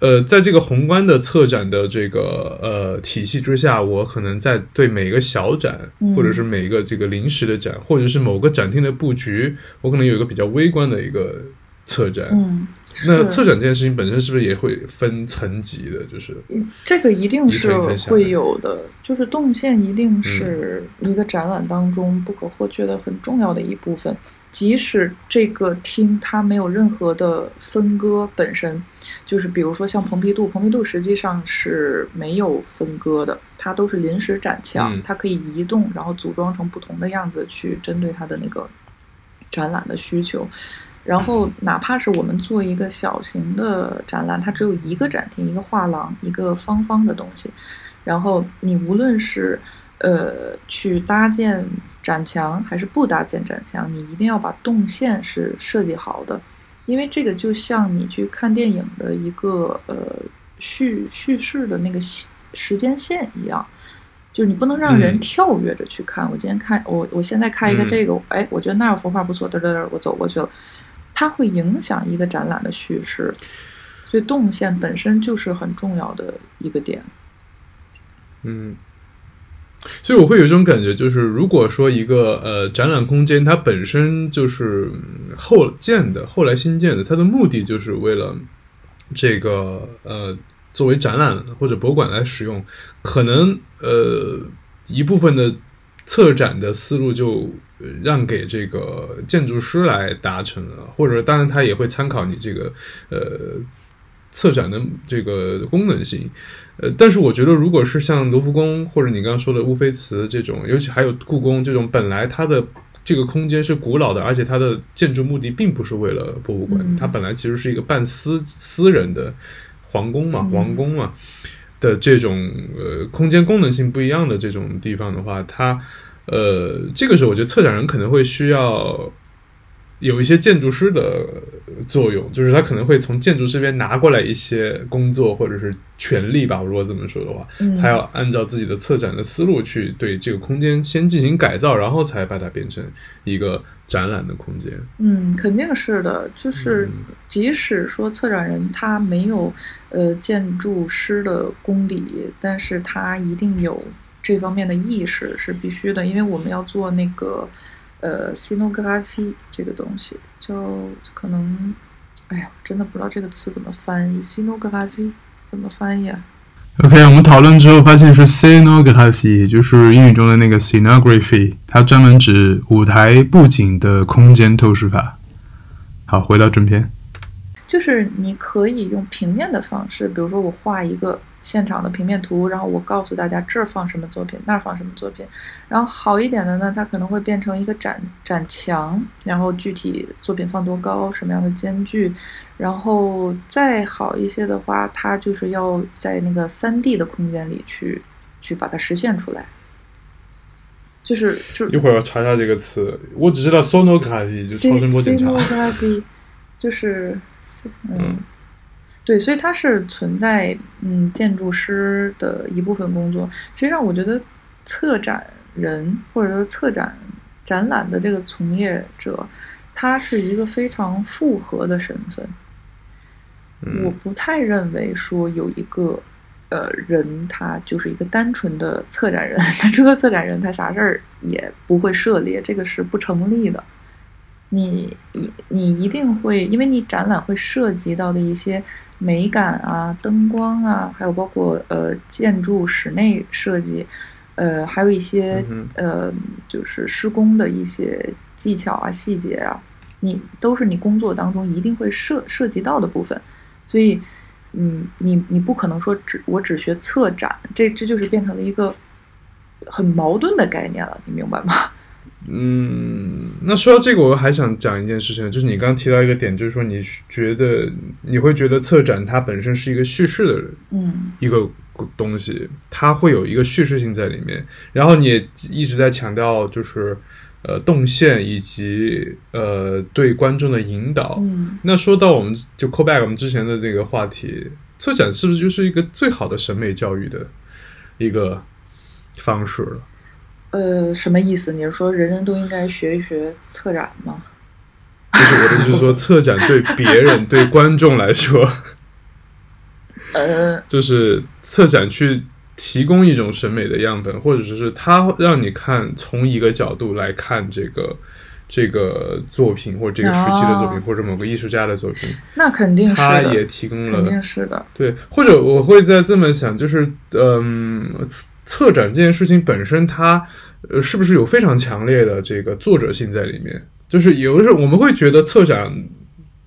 呃，在这个宏观的策展的这个呃体系之下，我可能在对每个小展，或者是每一个这个临时的展，或者是某个展厅的布局，我可能有一个比较微观的一个策展。嗯，<laughs> 那策展这件事情本身是不是也会分层级的？就是这个一定是会有的，就是动线一定是一个展览当中不可或缺的很重要的一部分。即使这个厅它没有任何的分割，本身就是比如说像蓬皮杜，蓬皮杜实际上是没有分割的，它都是临时展墙，它可以移动，然后组装成不同的样子去针对它的那个展览的需求。然后哪怕是我们做一个小型的展览，它只有一个展厅，一个画廊，一个方方的东西，然后你无论是呃去搭建。展墙还是不搭建展墙，你一定要把动线是设计好的，因为这个就像你去看电影的一个呃叙叙事的那个时间线一样，就是你不能让人跳跃着去看。我今天看我我现在看一个这个，哎，我觉得那儿幅画不错，嘚嘚嘚，我走过去了，它会影响一个展览的叙事，所以动线本身就是很重要的一个点。嗯。所以我会有一种感觉，就是如果说一个呃展览空间它本身就是后建的，后来新建的，它的目的就是为了这个呃作为展览或者博物馆来使用，可能呃一部分的策展的思路就让给这个建筑师来达成了，或者当然他也会参考你这个呃策展的这个功能性。呃，但是我觉得，如果是像卢浮宫或者你刚刚说的乌菲茨这种，尤其还有故宫这种，本来它的这个空间是古老的，而且它的建筑目的并不是为了博物馆，它本来其实是一个半私私人的皇宫嘛、王宫嘛的这种呃空间功能性不一样的这种地方的话，它呃这个时候我觉得策展人可能会需要有一些建筑师的作用，就是他可能会从建筑这边拿过来一些工作或者是权利吧。如果这么说的话，他要按照自己的策展的思路去对这个空间先进行改造，然后才把它变成一个展览的空间。嗯，肯定是的。就是即使说策展人他没有呃建筑师的功底，但是他一定有这方面的意识是必须的，因为我们要做那个。呃，scenography 这个东西，就可能，哎呀，真的不知道这个词怎么翻译，scenography 怎么翻译啊？OK，我们讨论之后发现是 scenography，就是英语中的那个 scenography，它专门指舞台布景的空间透视法。好，回到正片，就是你可以用平面的方式，比如说我画一个。现场的平面图，然后我告诉大家这儿放什么作品，那儿放什么作品。然后好一点的呢，它可能会变成一个展展墙，然后具体作品放多高，什么样的间距。然后再好一些的话，它就是要在那个三 D 的空间里去去把它实现出来。就是就一会儿要查一下这个词，我只知道 sonography 就超声波检查。sonography 就是嗯。对，所以它是存在，嗯，建筑师的一部分工作。实际上，我觉得策展人或者说策展展览的这个从业者，他是一个非常复合的身份。我不太认为说有一个呃人，他就是一个单纯的策展人。<laughs> 他除了策展人，他啥事儿也不会涉猎，这个是不成立的。你一你一定会，因为你展览会涉及到的一些美感啊、灯光啊，还有包括呃建筑室内设计，呃，还有一些呃就是施工的一些技巧啊、细节啊，你都是你工作当中一定会涉涉及到的部分。所以，嗯，你你不可能说只我只学策展，这这就是变成了一个很矛盾的概念了，你明白吗？嗯，那说到这个，我还想讲一件事情，就是你刚刚提到一个点，就是说你觉得你会觉得策展它本身是一个叙事的，嗯，一个东西，它会有一个叙事性在里面。然后你也一直在强调，就是呃动线以及呃对观众的引导。嗯，那说到我们就 call back 我们之前的这个话题，策展是不是就是一个最好的审美教育的一个方式了？呃，什么意思？你是说人人都应该学一学策展吗？<laughs> 就是我的，就是说策展对别人、对观众来说，<laughs> 呃，就是策展去提供一种审美的样本，或者说是他让你看从一个角度来看这个这个作品，或者这个时期的作品，或者某个艺术家的作品。那肯定是，他也提供了，肯定是的。对，或者我会在这么想，就是嗯。策展这件事情本身，它呃，是不是有非常强烈的这个作者性在里面？就是有的时候我们会觉得策展。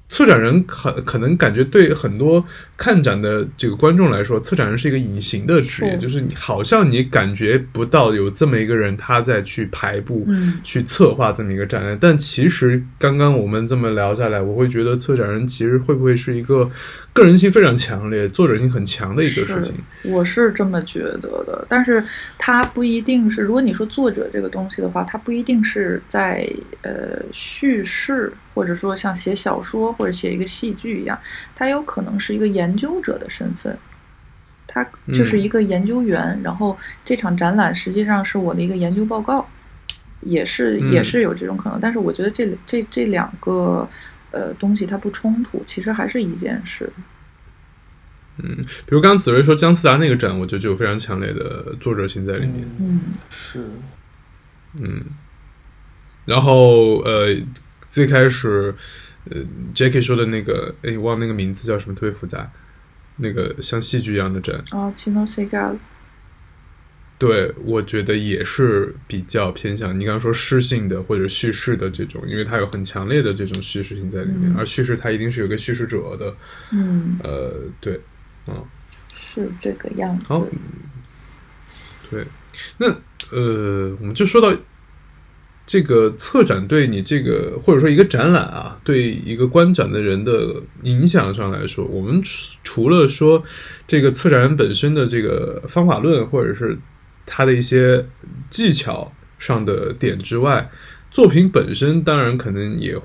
策展人可可能感觉对很多看展的这个观众来说，策展人是一个隐形的职业，就是你好像你感觉不到有这么一个人他在去排布、去策划这么一个展览。但其实刚刚我们这么聊下来，我会觉得策展人其实会不会是一个个人性非常强烈、作者性很强的一个事情？我是这么觉得的，但是他不一定是。如果你说作者这个东西的话，他不一定是在呃叙事。或者说像写小说或者写一个戏剧一样，他有可能是一个研究者的身份，他就是一个研究员。然后这场展览实际上是我的一个研究报告，也是也是有这种可能。但是我觉得这这这两个呃东西它不冲突，其实还是一件事。嗯，比如刚刚紫薇说姜思达那个展，我觉得就有非常强烈的作者性在里面。嗯，是，嗯，然后呃。最开始，呃，Jackie 说的那个，哎，忘那个名字叫什么，特别复杂，那个像戏剧一样的展。哦，Chino Segal。对，我觉得也是比较偏向你刚刚说诗性的或者叙事的这种，因为它有很强烈的这种叙事性在里面，而叙事它一定是有个叙事者的。嗯。呃，对，嗯，是这个样子。好。对，那呃，我们就说到。这个策展对你这个或者说一个展览啊，对一个观展的人的影响上来说，我们除了说这个策展人本身的这个方法论或者是他的一些技巧上的点之外，作品本身当然可能也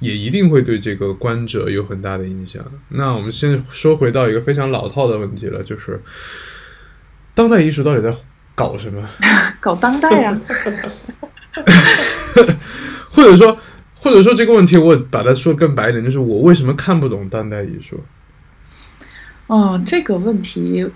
也一定会对这个观者有很大的影响。那我们先说回到一个非常老套的问题了，就是当代艺术到底在搞什么？<laughs> <laughs> 搞当代呀？<laughs> 或者说，或者说这个问题，我把它说更白一点，就是我为什么看不懂当代艺术？哦，这个问题，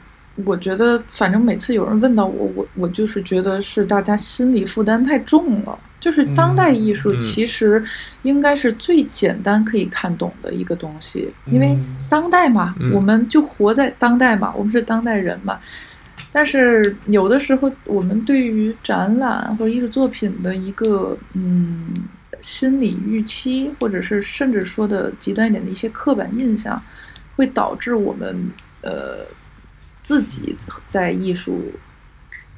我觉得反正每次有人问到我，我我就是觉得是大家心理负担太重了。就是当代艺术其实应该是最简单可以看懂的一个东西，因为当代嘛，我们就活在当代嘛，我们是当代人嘛。但是有的时候，我们对于展览或者艺术作品的一个嗯心理预期，或者是甚至说的极端一点的一些刻板印象，会导致我们呃自己在艺术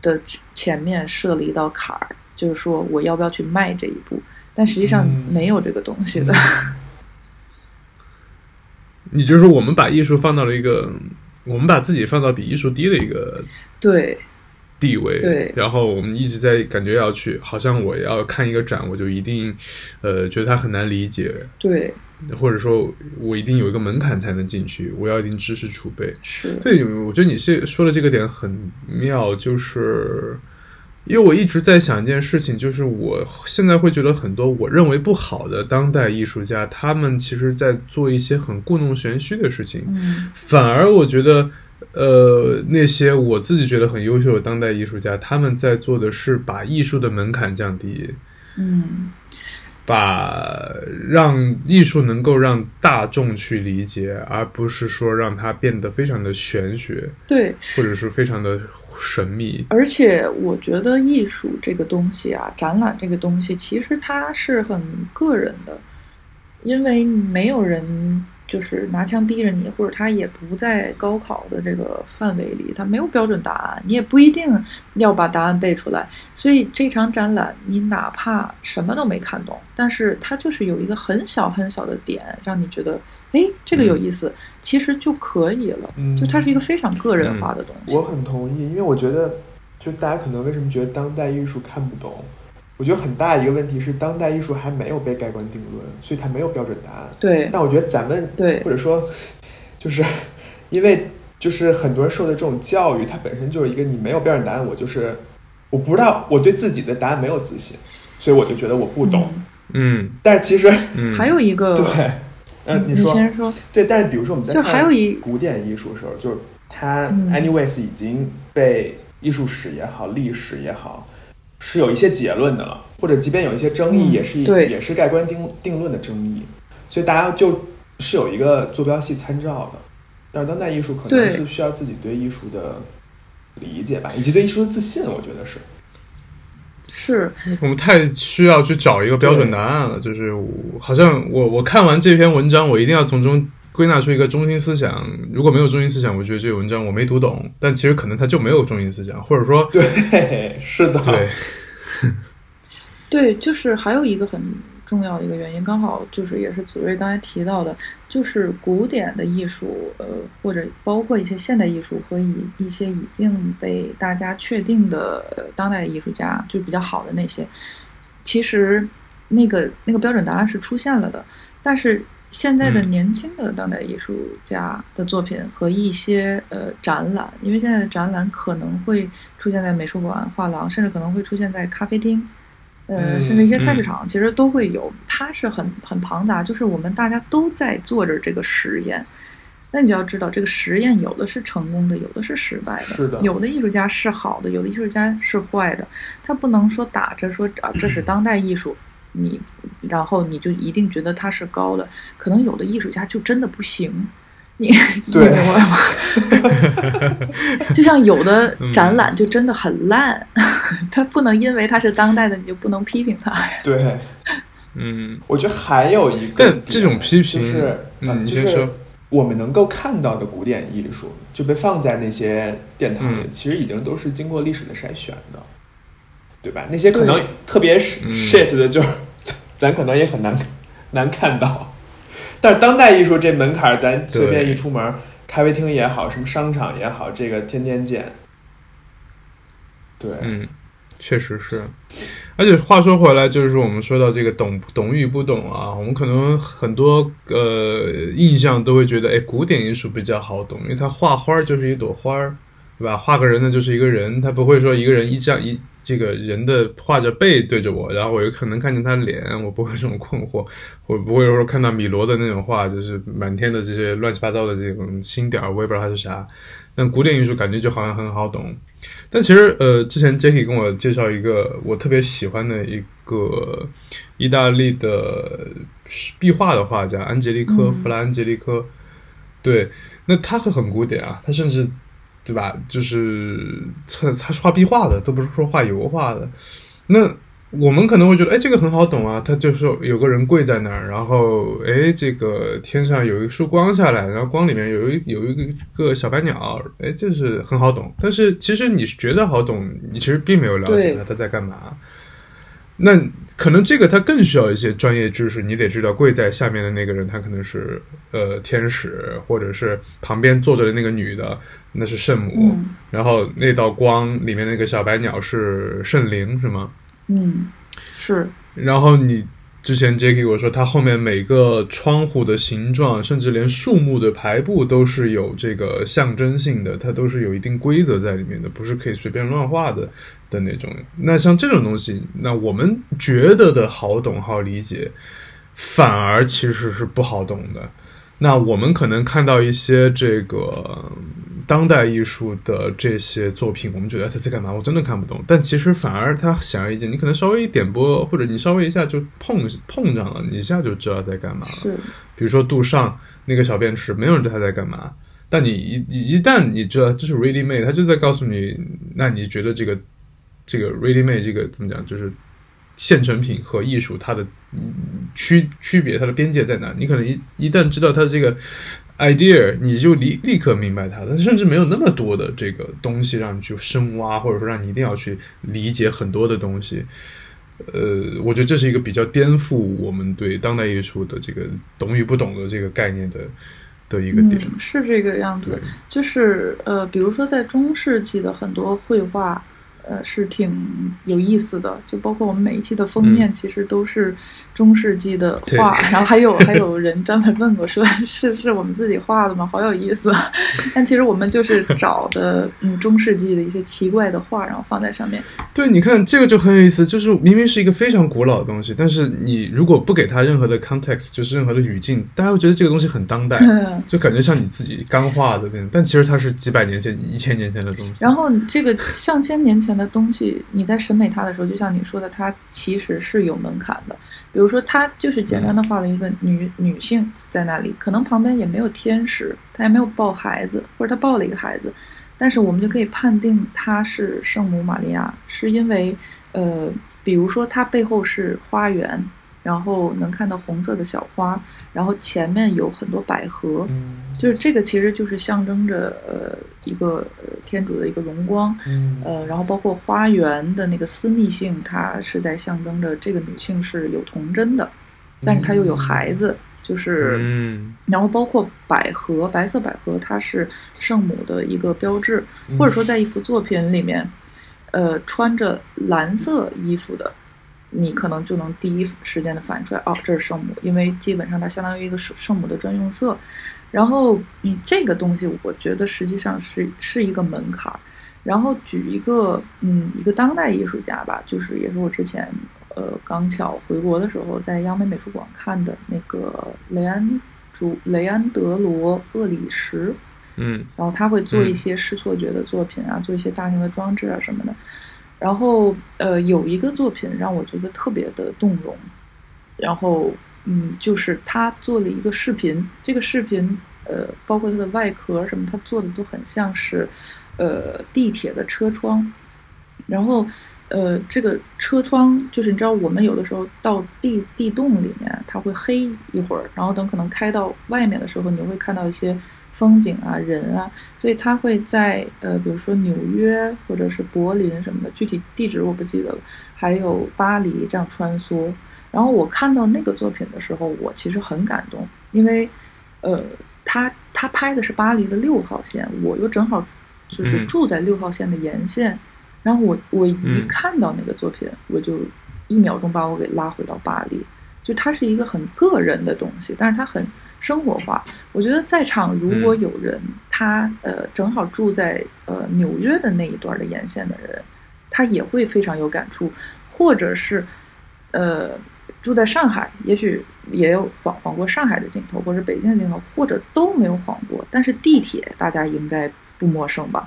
的前面设了一道坎儿。就是说，我要不要去迈这一步？但实际上没有这个东西的。<laughs> 你就是说，我们把艺术放到了一个，我们把自己放到比艺术低的一个对地位，对。然后我们一直在感觉要去，好像我要看一个展，我就一定呃觉得它很难理解，对。或者说我一定有一个门槛才能进去，我要一定知识储备。是对，我觉得你是说的这个点很妙，就是。因为我一直在想一件事情，就是我现在会觉得很多我认为不好的当代艺术家，他们其实在做一些很故弄玄虚的事情。嗯，反而我觉得，呃，那些我自己觉得很优秀的当代艺术家，他们在做的是把艺术的门槛降低。嗯。把让艺术能够让大众去理解，而不是说让它变得非常的玄学，对，或者是非常的神秘。而且我觉得艺术这个东西啊，展览这个东西，其实它是很个人的，因为没有人。就是拿枪逼着你，或者他也不在高考的这个范围里，他没有标准答案，你也不一定要把答案背出来。所以这场展览，你哪怕什么都没看懂，但是它就是有一个很小很小的点，让你觉得，哎，这个有意思，其实就可以了。就它是一个非常个人化的东西。我很同意，因为我觉得，就大家可能为什么觉得当代艺术看不懂？我觉得很大一个问题是，当代艺术还没有被盖棺定论，所以它没有标准答案。对。但我觉得咱们，对，或者说，就是 <laughs> 因为就是很多人受的这种教育，它本身就是一个你没有标准答案，我就是我不知道，我对自己的答案没有自信，所以我就觉得我不懂。嗯。但是其实还有一个，对，<laughs> 嗯，你先说。对，但是比如说我们在就还有一古典艺术的时候，就是它，anyways 已经被艺术史也好，历史也好。是有一些结论的了，或者即便有一些争议，也是也是盖棺定定论的争议，所以大家就是有一个坐标系参照的。但是当代艺术可能是需要自己对艺术的理解吧，以及对艺术的自信，我觉得是。是我们太需要去找一个标准答案了，就是好像我我看完这篇文章，我一定要从中。归纳出一个中心思想，如果没有中心思想，我觉得这个文章我没读懂。但其实可能它就没有中心思想，或者说，对，是的，对，<laughs> 对，就是还有一个很重要的一个原因，刚好就是也是子睿刚才提到的，就是古典的艺术，呃，或者包括一些现代艺术和一一些已经被大家确定的当代艺术家，就比较好的那些，其实那个那个标准答案是出现了的，但是。现在的年轻的当代艺术家的作品和一些呃展览，因为现在的展览可能会出现在美术馆、画廊，甚至可能会出现在咖啡厅，呃，甚至一些菜市场，其实都会有。它是很很庞杂，就是我们大家都在做着这个实验。那你就要知道，这个实验有的是成功的，有的是失败的。是的。有的艺术家是好的，有的艺术家是坏的。他不能说打着说啊，这是当代艺术。你，然后你就一定觉得他是高的，可能有的艺术家就真的不行，你 <laughs> 明白吗？<laughs> 就像有的展览就真的很烂，<laughs> 他不能因为他是当代的，你就不能批评他。对，嗯，我觉得还有一个，但这种批评是，嗯，就是我们能够看到的古典艺术就被放在那些殿堂里，其实已经都是经过历史的筛选的。对吧？那些可能特别 shit 的，就是咱可能也很难难看到。但是当代艺术这门槛，咱随便一出门，咖啡厅也好，什么商场也好，这个天天见。对，嗯，确实是。而且话说回来，就是我们说到这个懂懂与不懂啊，我们可能很多呃印象都会觉得，哎，古典艺术比较好懂，因为它画花就是一朵花儿，对吧？画个人呢就是一个人，他不会说一个人一张一这个人的画着背对着我，然后我又可能看见他脸，我不会这种困惑，我不会说看到米罗的那种画，就是满天的这些乱七八糟的这种星点，我也不知道它是啥。但古典艺术感觉就好像很好懂。但其实，呃，之前 Jacky 跟我介绍一个我特别喜欢的一个意大利的壁画的画家安杰利科弗兰安杰利科，对，那他会很古典啊，他甚至，对吧？就是他他是画壁画的，都不是说画油画的，那。我们可能会觉得，哎，这个很好懂啊。他就是有个人跪在那儿，然后，哎，这个天上有一束光下来，然后光里面有一有一个个小白鸟，哎，这是很好懂。但是其实你觉得好懂，你其实并没有了解他他在干嘛。那可能这个他更需要一些专业知识，你得知道跪在下面的那个人，他可能是呃天使，或者是旁边坐着的那个女的，那是圣母。然后那道光里面那个小白鸟是圣灵，是吗？嗯，是。然后你之前 Jacky 我说，它后面每个窗户的形状，甚至连树木的排布都是有这个象征性的，它都是有一定规则在里面的，不是可以随便乱画的的那种。那像这种东西，那我们觉得的好懂好理解，反而其实是不好懂的。那我们可能看到一些这个。当代艺术的这些作品，我们觉得他在干嘛？我真的看不懂。但其实反而他显而易见，你可能稍微一点拨，或者你稍微一下就碰碰上了，你一下就知道在干嘛了。是，比如说杜尚那个小便池，没有人知道他在干嘛。但你一一旦你知道这是 ready made，他就在告诉你，那你觉得这个这个 ready made 这个怎么讲？就是现成品和艺术它的区区别，它的边界在哪？你可能一一旦知道它的这个。idea，你就立立刻明白它，但甚至没有那么多的这个东西让你去深挖，或者说让你一定要去理解很多的东西。呃，我觉得这是一个比较颠覆我们对当代艺术的这个懂与不懂的这个概念的的一个点。是这个样子，就是呃，比如说在中世纪的很多绘画。呃，是挺有意思的，就包括我们每一期的封面，其实都是中世纪的画，<laughs> 然后还有还有人专门问过，说是是我们自己画的吗？好有意思。<laughs> 但其实我们就是找的嗯中世纪的一些奇怪的画，然后放在上面。对，你看这个就很有意思，就是明明是一个非常古老的东西，但是你如果不给它任何的 context，就是任何的语境，大家会觉得这个东西很当代，<laughs> 就感觉像你自己刚画的那种。但其实它是几百年前、一千年前的东西。然后这个上千年前。的东西，你在审美它的时候，就像你说的，它其实是有门槛的。比如说，它就是简单的画了一个女女性在那里，可能旁边也没有天使，她也没有抱孩子，或者她抱了一个孩子，但是我们就可以判定她是圣母玛利亚，是因为，呃，比如说她背后是花园。然后能看到红色的小花，然后前面有很多百合，就是这个其实就是象征着呃一个天主的一个荣光，呃，然后包括花园的那个私密性，它是在象征着这个女性是有童真的，但是她又有孩子，就是，然后包括百合，白色百合，它是圣母的一个标志，或者说在一幅作品里面，呃，穿着蓝色衣服的。你可能就能第一时间的反应出来，哦，这是圣母，因为基本上它相当于一个圣圣母的专用色。然后，嗯，这个东西我觉得实际上是是一个门槛儿。然后举一个，嗯，一个当代艺术家吧，就是也是我之前，呃，刚巧回国的时候在央美美术馆看的那个雷安主雷安德罗厄里什，嗯，然后他会做一些视错觉的作品啊，做一些大型的装置啊什么的。然后，呃，有一个作品让我觉得特别的动容，然后，嗯，就是他做了一个视频，这个视频，呃，包括它的外壳什么，他做的都很像是，呃，地铁的车窗，然后，呃，这个车窗就是你知道，我们有的时候到地地洞里面，它会黑一会儿，然后等可能开到外面的时候，你会看到一些。风景啊，人啊，所以他会在呃，比如说纽约或者是柏林什么的，具体地址我不记得了，还有巴黎这样穿梭。然后我看到那个作品的时候，我其实很感动，因为呃，他他拍的是巴黎的六号线，我又正好就是住在六号线的沿线，然后我我一看到那个作品，我就一秒钟把我给拉回到巴黎。就它是一个很个人的东西，但是它很生活化。我觉得在场如果有人他呃正好住在呃纽约的那一段的沿线的人，他也会非常有感触，或者是呃住在上海，也许也有晃晃过上海的镜头，或者北京的镜头，或者都没有晃过，但是地铁大家应该不陌生吧。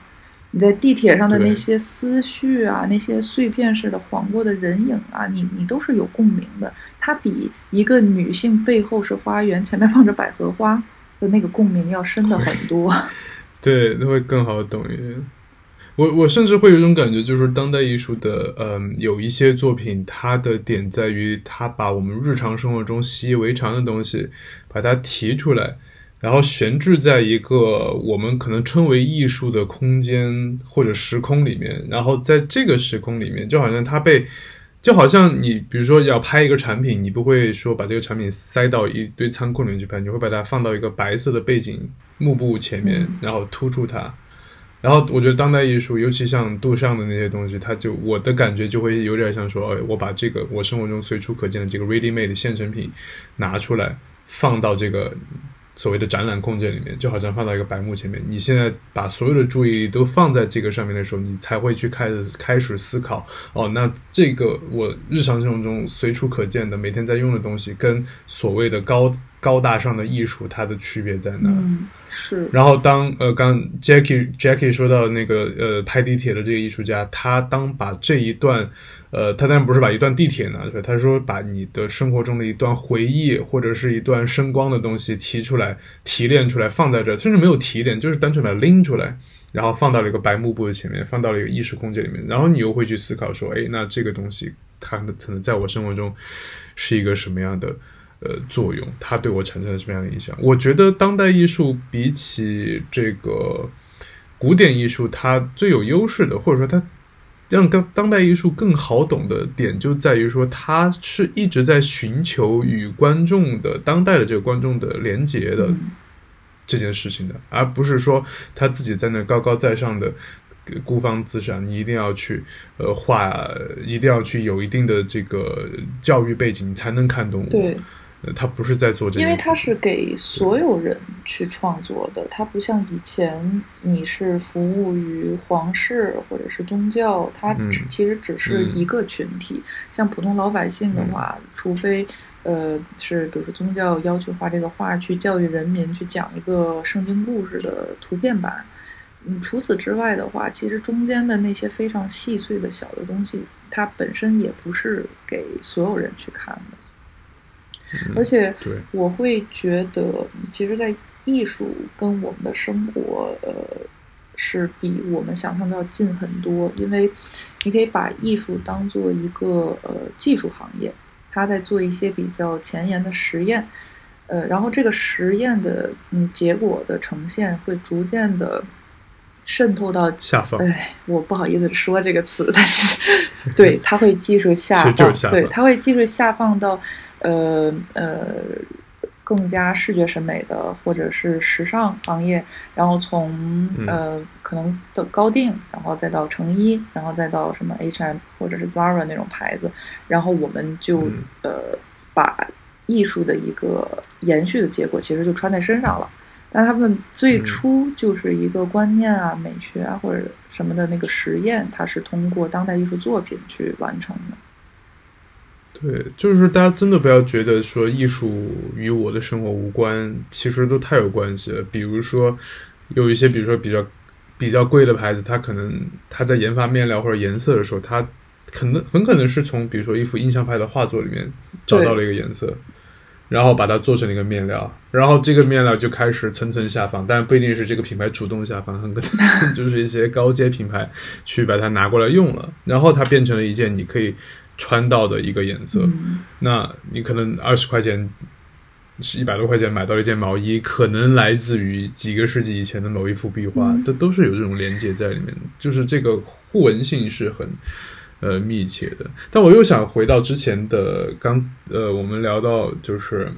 你在地铁上的那些思绪啊，那些碎片式的晃过的人影啊，你你都是有共鸣的。它比一个女性背后是花园，前面放着百合花的那个共鸣要深的很多。<laughs> 对，那会更好懂一点。我我甚至会有一种感觉，就是当代艺术的，嗯，有一些作品，它的点在于，它把我们日常生活中习以为常的东西，把它提出来。然后悬置在一个我们可能称为艺术的空间或者时空里面，然后在这个时空里面，就好像它被，就好像你比如说要拍一个产品，你不会说把这个产品塞到一堆仓库里面去拍，你会把它放到一个白色的背景幕布前面，然后突出它。然后我觉得当代艺术，尤其像杜尚的那些东西，它就我的感觉就会有点像说，我把这个我生活中随处可见的这个 ready made 现成品拿出来放到这个。所谓的展览空间里面，就好像放到一个白幕前面。你现在把所有的注意力都放在这个上面的时候，你才会去开始开始思考。哦，那这个我日常生活中随处可见的、每天在用的东西，跟所谓的高高大上的艺术，它的区别在哪？嗯，是。然后当呃，刚 Jackie Jackie 说到那个呃，拍地铁的这个艺术家，他当把这一段。呃，他当然不是把一段地铁拿出来，他说把你的生活中的一段回忆或者是一段声光的东西提出来、提炼出来，放在这，甚至没有提炼，就是单纯把它拎出来，然后放到了一个白幕布的前面，放到了一个意识空间里面，然后你又会去思考说，哎，那这个东西它可能在我生活中是一个什么样的呃作用？它对我产生了什么样的影响？我觉得当代艺术比起这个古典艺术，它最有优势的，或者说它。让当当代艺术更好懂的点就在于说，它是一直在寻求与观众的当代的这个观众的连接的这件事情的，而不是说他自己在那高高在上的孤芳自赏。你一定要去呃画，一定要去有一定的这个教育背景，才能看懂我。他不是在做这个，因为他是给所有人去创作的，他不像以前你是服务于皇室或者是宗教，他其实只是一个群体。像普通老百姓的话，除非呃是比如说宗教要求画这个画去教育人民，去讲一个圣经故事的图片版，嗯，除此之外的话，其实中间的那些非常细碎的小的东西，它本身也不是给所有人去看的。而且，我会觉得，其实，在艺术跟我们的生活，呃，是比我们想象的要近很多。因为，你可以把艺术当做一个呃技术行业，它在做一些比较前沿的实验，呃，然后这个实验的嗯结果的呈现会逐渐的渗透到下方。哎，我不好意思说这个词，但是，<laughs> 对，它会技术下放，对，它会技术下放到。呃呃，更加视觉审美的，或者是时尚行业，然后从呃可能的高定，然后再到成衣，然后再到什么 H&M 或者是 Zara 那种牌子，然后我们就呃把艺术的一个延续的结果，其实就穿在身上了。但他们最初就是一个观念啊、美学啊或者什么的那个实验，它是通过当代艺术作品去完成的。对，就是，大家真的不要觉得说艺术与我的生活无关，其实都太有关系了。比如说，有一些，比如说比较比较贵的牌子，它可能它在研发面料或者颜色的时候，它可能很可能是从比如说一幅印象派的画作里面找到了一个颜色，然后把它做成了一个面料，然后这个面料就开始层层下放，但不一定是这个品牌主动下放，很可能 <laughs> 就是一些高阶品牌去把它拿过来用了，然后它变成了一件你可以。穿到的一个颜色，那你可能二十块钱是一百多块钱买到一件毛衣，可能来自于几个世纪以前的某一幅壁画，都都是有这种连接在里面，就是这个互文性是很呃密切的。但我又想回到之前的刚呃，我们聊到就是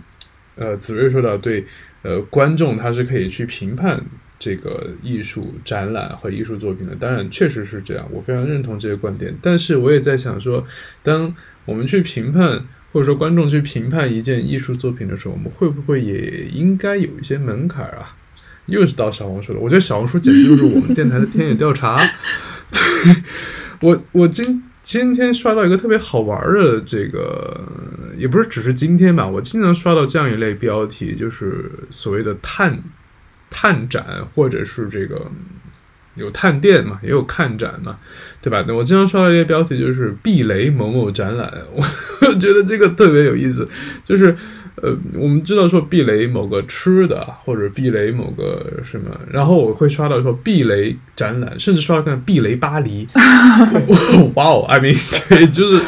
呃，子睿说到对呃观众他是可以去评判这个艺术展览和艺术作品的。当然，确实是这样，我非常认同这个观点。但是，我也在想说，当我们去评判，或者说观众去评判一件艺术作品的时候，我们会不会也应该有一些门槛啊？<laughs> 又是到小红书了，我觉得小红书简直就是我们电台的田野调查。<laughs> 我我今今天刷到一个特别好玩的这个，也不是只是今天吧，我经常刷到这样一类标题，就是所谓的探探展，或者是这个有探店嘛，也有看展嘛，对吧？我经常刷到一些标题，就是避雷某某展览，<laughs> 我觉得这个特别有意思，就是。呃，我们知道说避雷某个吃的，或者避雷某个什么，然后我会刷到说避雷展览，甚至刷到看避雷巴黎。<laughs> 哇哦，I mean，<laughs> 对，就是，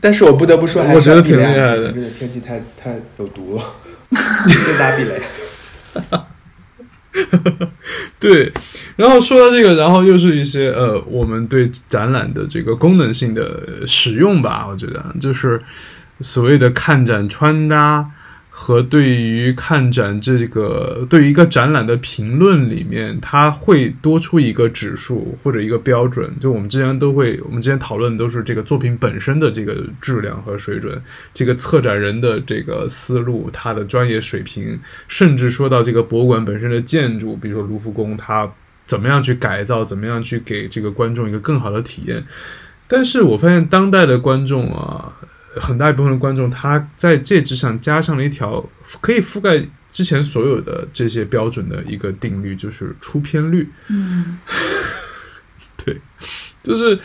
但是我不得不说，我觉得挺厉害的。这个天气太太有毒了，别打避雷。<laughs> 对，然后说到这个，然后又是一些呃，我们对展览的这个功能性的使用吧，我觉得就是。所谓的看展穿搭和对于看展这个对于一个展览的评论里面，它会多出一个指数或者一个标准。就我们之前都会，我们之前讨论都是这个作品本身的这个质量和水准，这个策展人的这个思路，他的专业水平，甚至说到这个博物馆本身的建筑，比如说卢浮宫，它怎么样去改造，怎么样去给这个观众一个更好的体验。但是我发现当代的观众啊。很大一部分的观众，他在这之上加上了一条可以覆盖之前所有的这些标准的一个定律，就是出片率。嗯，<laughs> 对，就是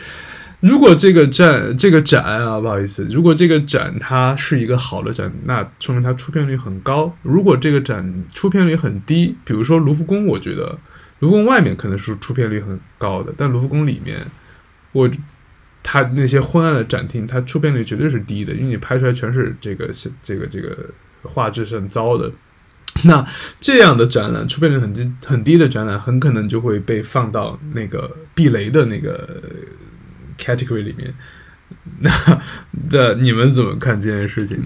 如果这个展这个展啊，不好意思，如果这个展它是一个好的展，那说明它出片率很高。如果这个展出片率很低，比如说卢浮宫，我觉得卢浮宫外面可能是出片率很高的，但卢浮宫里面，我。它那些昏暗的展厅，它出片率绝对是低的，因为你拍出来全是这个这个这个画质是很糟的。那这样的展览，出片率很低很低的展览，很可能就会被放到那个避雷的那个 category 里面。<laughs> 那的你们怎么看这件事情呢？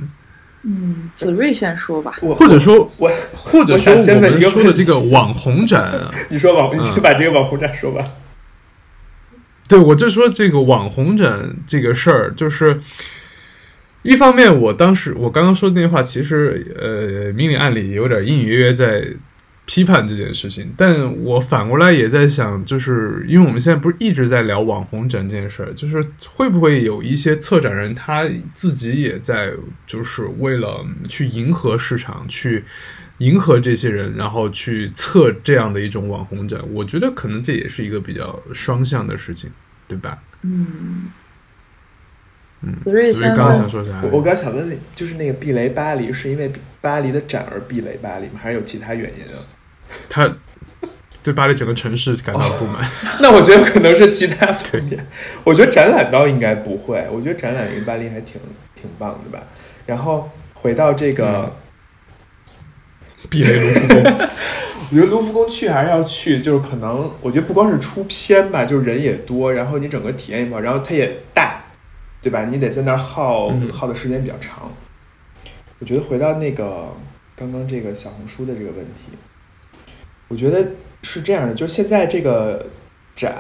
嗯，子睿先说吧。或者说，我或者说我们说的这个网红展啊，<laughs> 你说网，你先把这个网红展说吧。对，我就说这个网红展这个事儿，就是一方面，我当时我刚刚说的那话，其实呃，明里暗里有点隐隐约约在批判这件事情。但我反过来也在想，就是因为我们现在不是一直在聊网红展这件事儿，就是会不会有一些策展人他自己也在，就是为了去迎合市场，去迎合这些人，然后去测这样的一种网红展？我觉得可能这也是一个比较双向的事情。对吧？嗯，嗯，子睿刚刚想说啥？我我刚想问你，就是那个避雷巴黎，是因为巴黎的展而避雷巴黎吗？还是有其他原因啊？他对巴黎整个城市感到不满。<laughs> 那我觉得可能是其他方面。<laughs> 我觉得展览倒应该不会。我觉得展览因为巴黎还挺挺棒的吧。然后回到这个避雷卢浮宫。<laughs> 我觉得卢浮宫去还是要去，就是可能我觉得不光是出片吧，就是人也多，然后你整个体验也好，然后它也大，对吧？你得在那儿耗耗的时间比较长。我觉得回到那个刚刚这个小红书的这个问题，我觉得是这样的，就是现在这个展，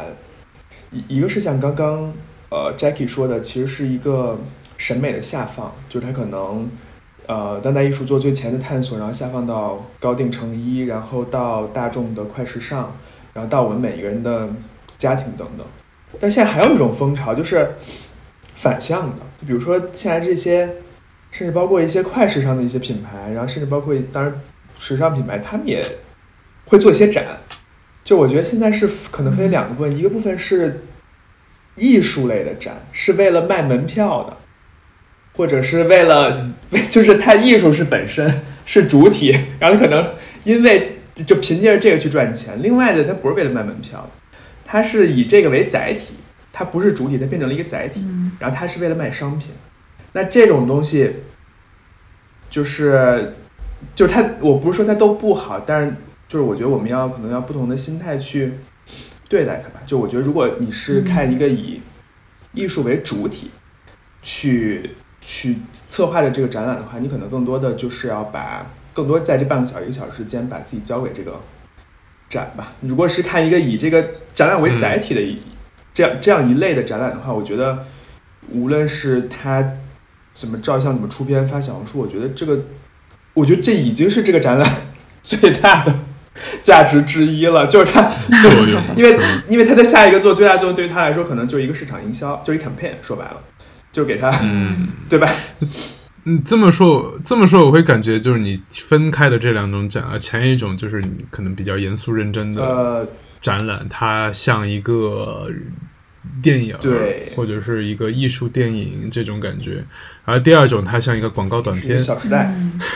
一一个是像刚刚呃 Jackie 说的，其实是一个审美的下放，就是它可能。呃，当代艺术做最前的探索，然后下放到高定成衣，然后到大众的快时尚，然后到我们每一个人的家庭等等。但现在还有一种风潮，就是反向的，就比如说现在这些，甚至包括一些快时尚的一些品牌，然后甚至包括当然时尚品牌，他们也会做一些展。就我觉得现在是可能分为两个部分，一个部分是艺术类的展，是为了卖门票的。或者是为了，<laughs> 就是它艺术是本身是主体，然后可能因为就凭借着这个去赚钱。另外的，它不是为了卖门票，它是以这个为载体，它不是主体，它变成了一个载体。然后它是为了卖商品。那这种东西，就是就是它，我不是说它都不好，但是就是我觉得我们要可能要不同的心态去对待它吧。就我觉得，如果你是看一个以艺术为主体去。去策划的这个展览的话，你可能更多的就是要把更多在这半个小时一个小时间把自己交给这个展吧。如果是看一个以这个展览为载体的一这样这样一类的展览的话，我觉得无论是他怎么照相、怎么出片、发小红书，我觉得这个，我觉得这已经是这个展览 <laughs> 最大的价值之一了。就是他，<laughs> 因为因为他的下一个做最大作用，对于他来说，可能就一个市场营销，就是一 campaign。说白了，就给他，嗯，<laughs> 对吧？嗯，这么说，这么说，我会感觉就是你分开的这两种展啊，前一种就是你可能比较严肃认真的展览，它像一个电影，对，或者是一个艺术电影这种感觉，而第二种它像一个广告短片，《小时代》。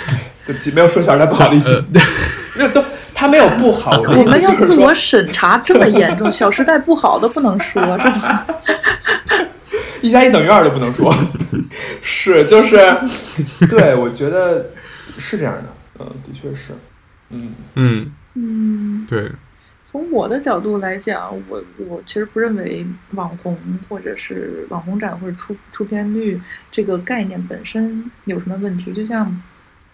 <laughs> 对不起，没有说《小时代》不好意思，<laughs> 没有都他没有不好，我们要自我审查这么严重，《小时代》不好都不能说，是吧？一加一等于二都不能说，是就是，<laughs> 对我觉得是这样的，嗯，的确是，嗯。嗯。嗯，对。从我的角度来讲，我我其实不认为网红或者是网红展或者出出片率这个概念本身有什么问题，就像。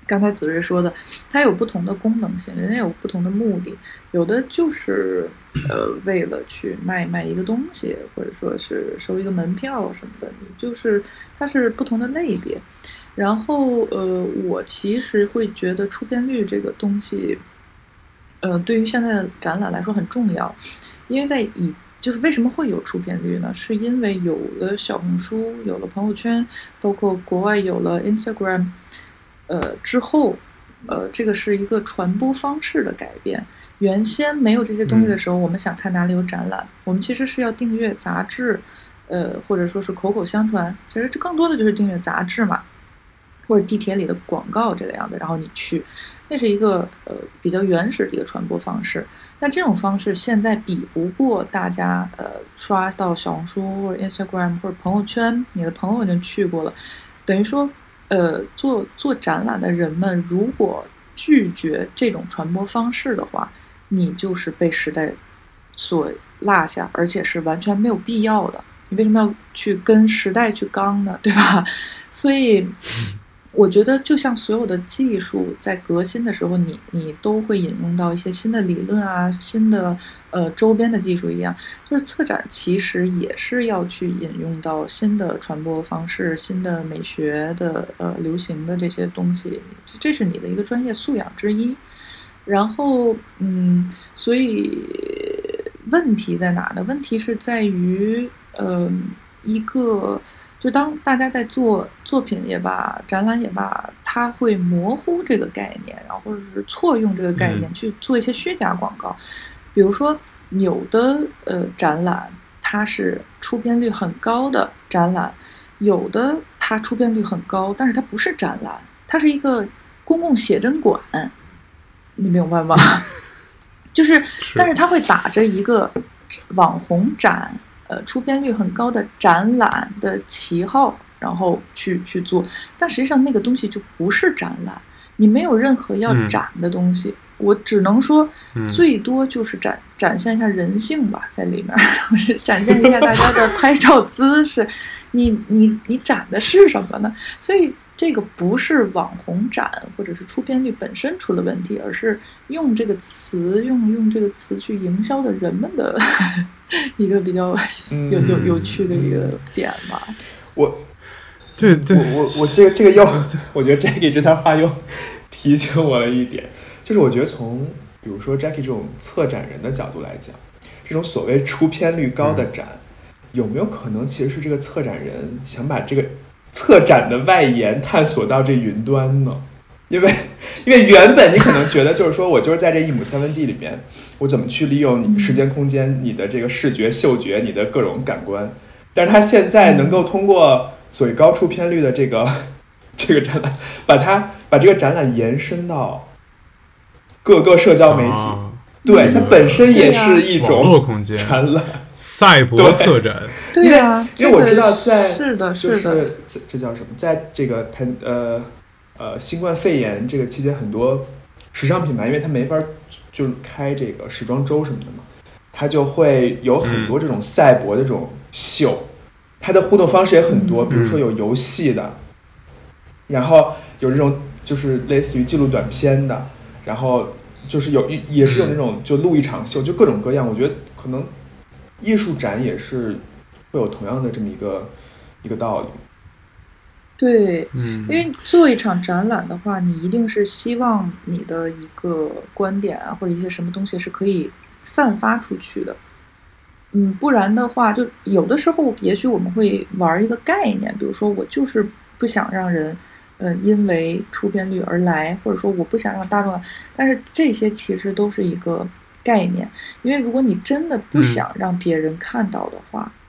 刚才子睿说的，它有不同的功能性，人家有不同的目的，有的就是呃为了去卖卖一个东西，或者说是收一个门票什么的，你就是它是不同的类别。然后呃，我其实会觉得出片率这个东西，呃，对于现在的展览来说很重要，因为在以就是为什么会有出片率呢？是因为有了小红书，有了朋友圈，包括国外有了 Instagram。呃，之后，呃，这个是一个传播方式的改变。原先没有这些东西的时候，我们想看哪里有展览，我们其实是要订阅杂志，呃，或者说是口口相传。其实这更多的就是订阅杂志嘛，或者地铁里的广告这个样子，然后你去，那是一个呃比较原始的一个传播方式。但这种方式现在比不过大家呃刷到小红书或者 Instagram 或者朋友圈，你的朋友已经去过了，等于说。呃，做做展览的人们，如果拒绝这种传播方式的话，你就是被时代所落下，而且是完全没有必要的。你为什么要去跟时代去刚呢？对吧？<laughs> 所以。我觉得，就像所有的技术在革新的时候，你你都会引用到一些新的理论啊，新的呃周边的技术一样，就是策展其实也是要去引用到新的传播方式、新的美学的呃流行的这些东西，这是你的一个专业素养之一。然后，嗯，所以问题在哪呢？问题是在于，嗯，一个。就当大家在做作品也罢，展览也罢，他会模糊这个概念，然后或者是错用这个概念去做一些虚假广告。比如说，有的呃展览它是出片率很高的展览，有的它出片率很高，但是它不是展览，它是一个公共写真馆，你明白吗？<laughs> 就是，但是它会打着一个网红展。呃，出片率很高的展览的旗号，然后去去做，但实际上那个东西就不是展览，你没有任何要展的东西，我只能说，最多就是展展现一下人性吧，在里面，<laughs> 是展现一下大家的 <laughs> 拍照姿势，你你你展的是什么呢？所以。这个不是网红展或者是出片率本身出了问题，而是用这个词用用这个词去营销的人们的 <laughs> 一个比较有有有趣的一个点吧。我，对对，我我我这个这个又，<laughs> 我觉得 Jackie 这段话又提醒我了一点，就是我觉得从比如说 Jackie 这种策展人的角度来讲，这种所谓出片率高的展，有没有可能其实是这个策展人想把这个。策展的外延探索到这云端呢？因为，因为原本你可能觉得就是说我就是在这一亩三分地里面，我怎么去利用你时间空间、你的这个视觉、嗅觉、你的各种感官，但是他现在能够通过所谓高出片率的这个 <laughs> 这个展览，把它把这个展览延伸到各个社交媒体，对它本身也是一种展览。赛博策展，对呀，因为我知道在是的，是的，这这叫什么？在这个喷呃呃新冠肺炎这个期间，很多时尚品牌，因为它没法就是开这个时装周什么的嘛，它就会有很多这种赛博的这种秀，它的互动方式也很多，比如说有游戏的，然后有这种就是类似于记录短片的，然后就是有一也是有那种就录一场秀，就各种各样。我觉得可能艺术展也是会有同样的这么一个一个道理。对，嗯，因为做一场展览的话，你一定是希望你的一个观点啊，或者一些什么东西是可以散发出去的。嗯，不然的话，就有的时候，也许我们会玩一个概念，比如说我就是不想让人，呃，因为出片率而来，或者说我不想让大众，但是这些其实都是一个概念，因为如果你真的不想让别人看到的话。嗯，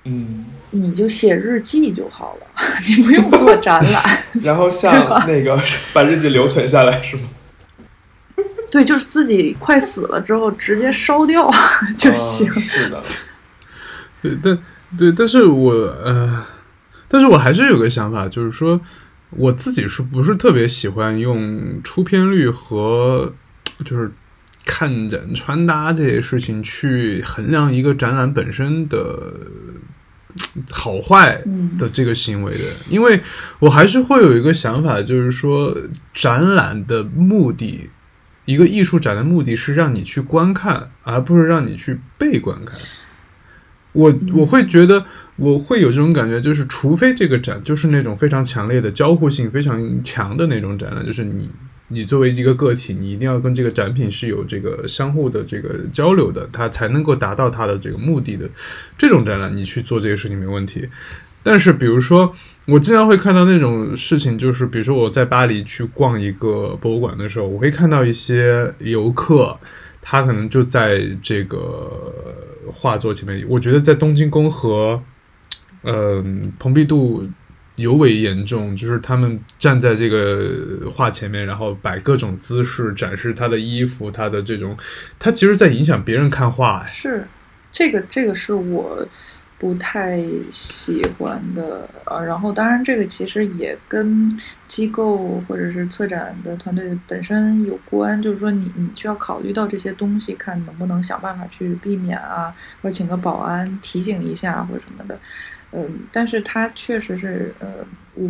你就写日记就好了，<laughs> 你不用做展览。<laughs> 然后像那个把日记留存下来是吗？<laughs> 对，就是自己快死了之后直接烧掉就行。是的。对，但对，但是我呃，但是我还是有个想法，就是说我自己是不是特别喜欢用出片率和就是看展穿搭这些事情去衡量一个展览本身的。好坏的这个行为的，因为我还是会有一个想法，就是说展览的目的，一个艺术展的目的是让你去观看，而不是让你去被观看。我我会觉得我会有这种感觉，就是除非这个展就是那种非常强烈的交互性非常强的那种展览，就是你。你作为一个个体，你一定要跟这个展品是有这个相互的这个交流的，它才能够达到它的这个目的的。这种展览你去做这个事情没问题。但是，比如说，我经常会看到那种事情，就是比如说我在巴黎去逛一个博物馆的时候，我会看到一些游客，他可能就在这个画作前面。我觉得在东京宫和嗯蓬皮杜。尤为严重，就是他们站在这个画前面，然后摆各种姿势，展示他的衣服，他的这种，他其实在影响别人看画。是，这个这个是我不太喜欢的啊。然后，当然这个其实也跟机构或者是策展的团队本身有关，就是说你你需要考虑到这些东西，看能不能想办法去避免啊，或者请个保安提醒一下或者什么的。嗯，但是他确实是，呃，我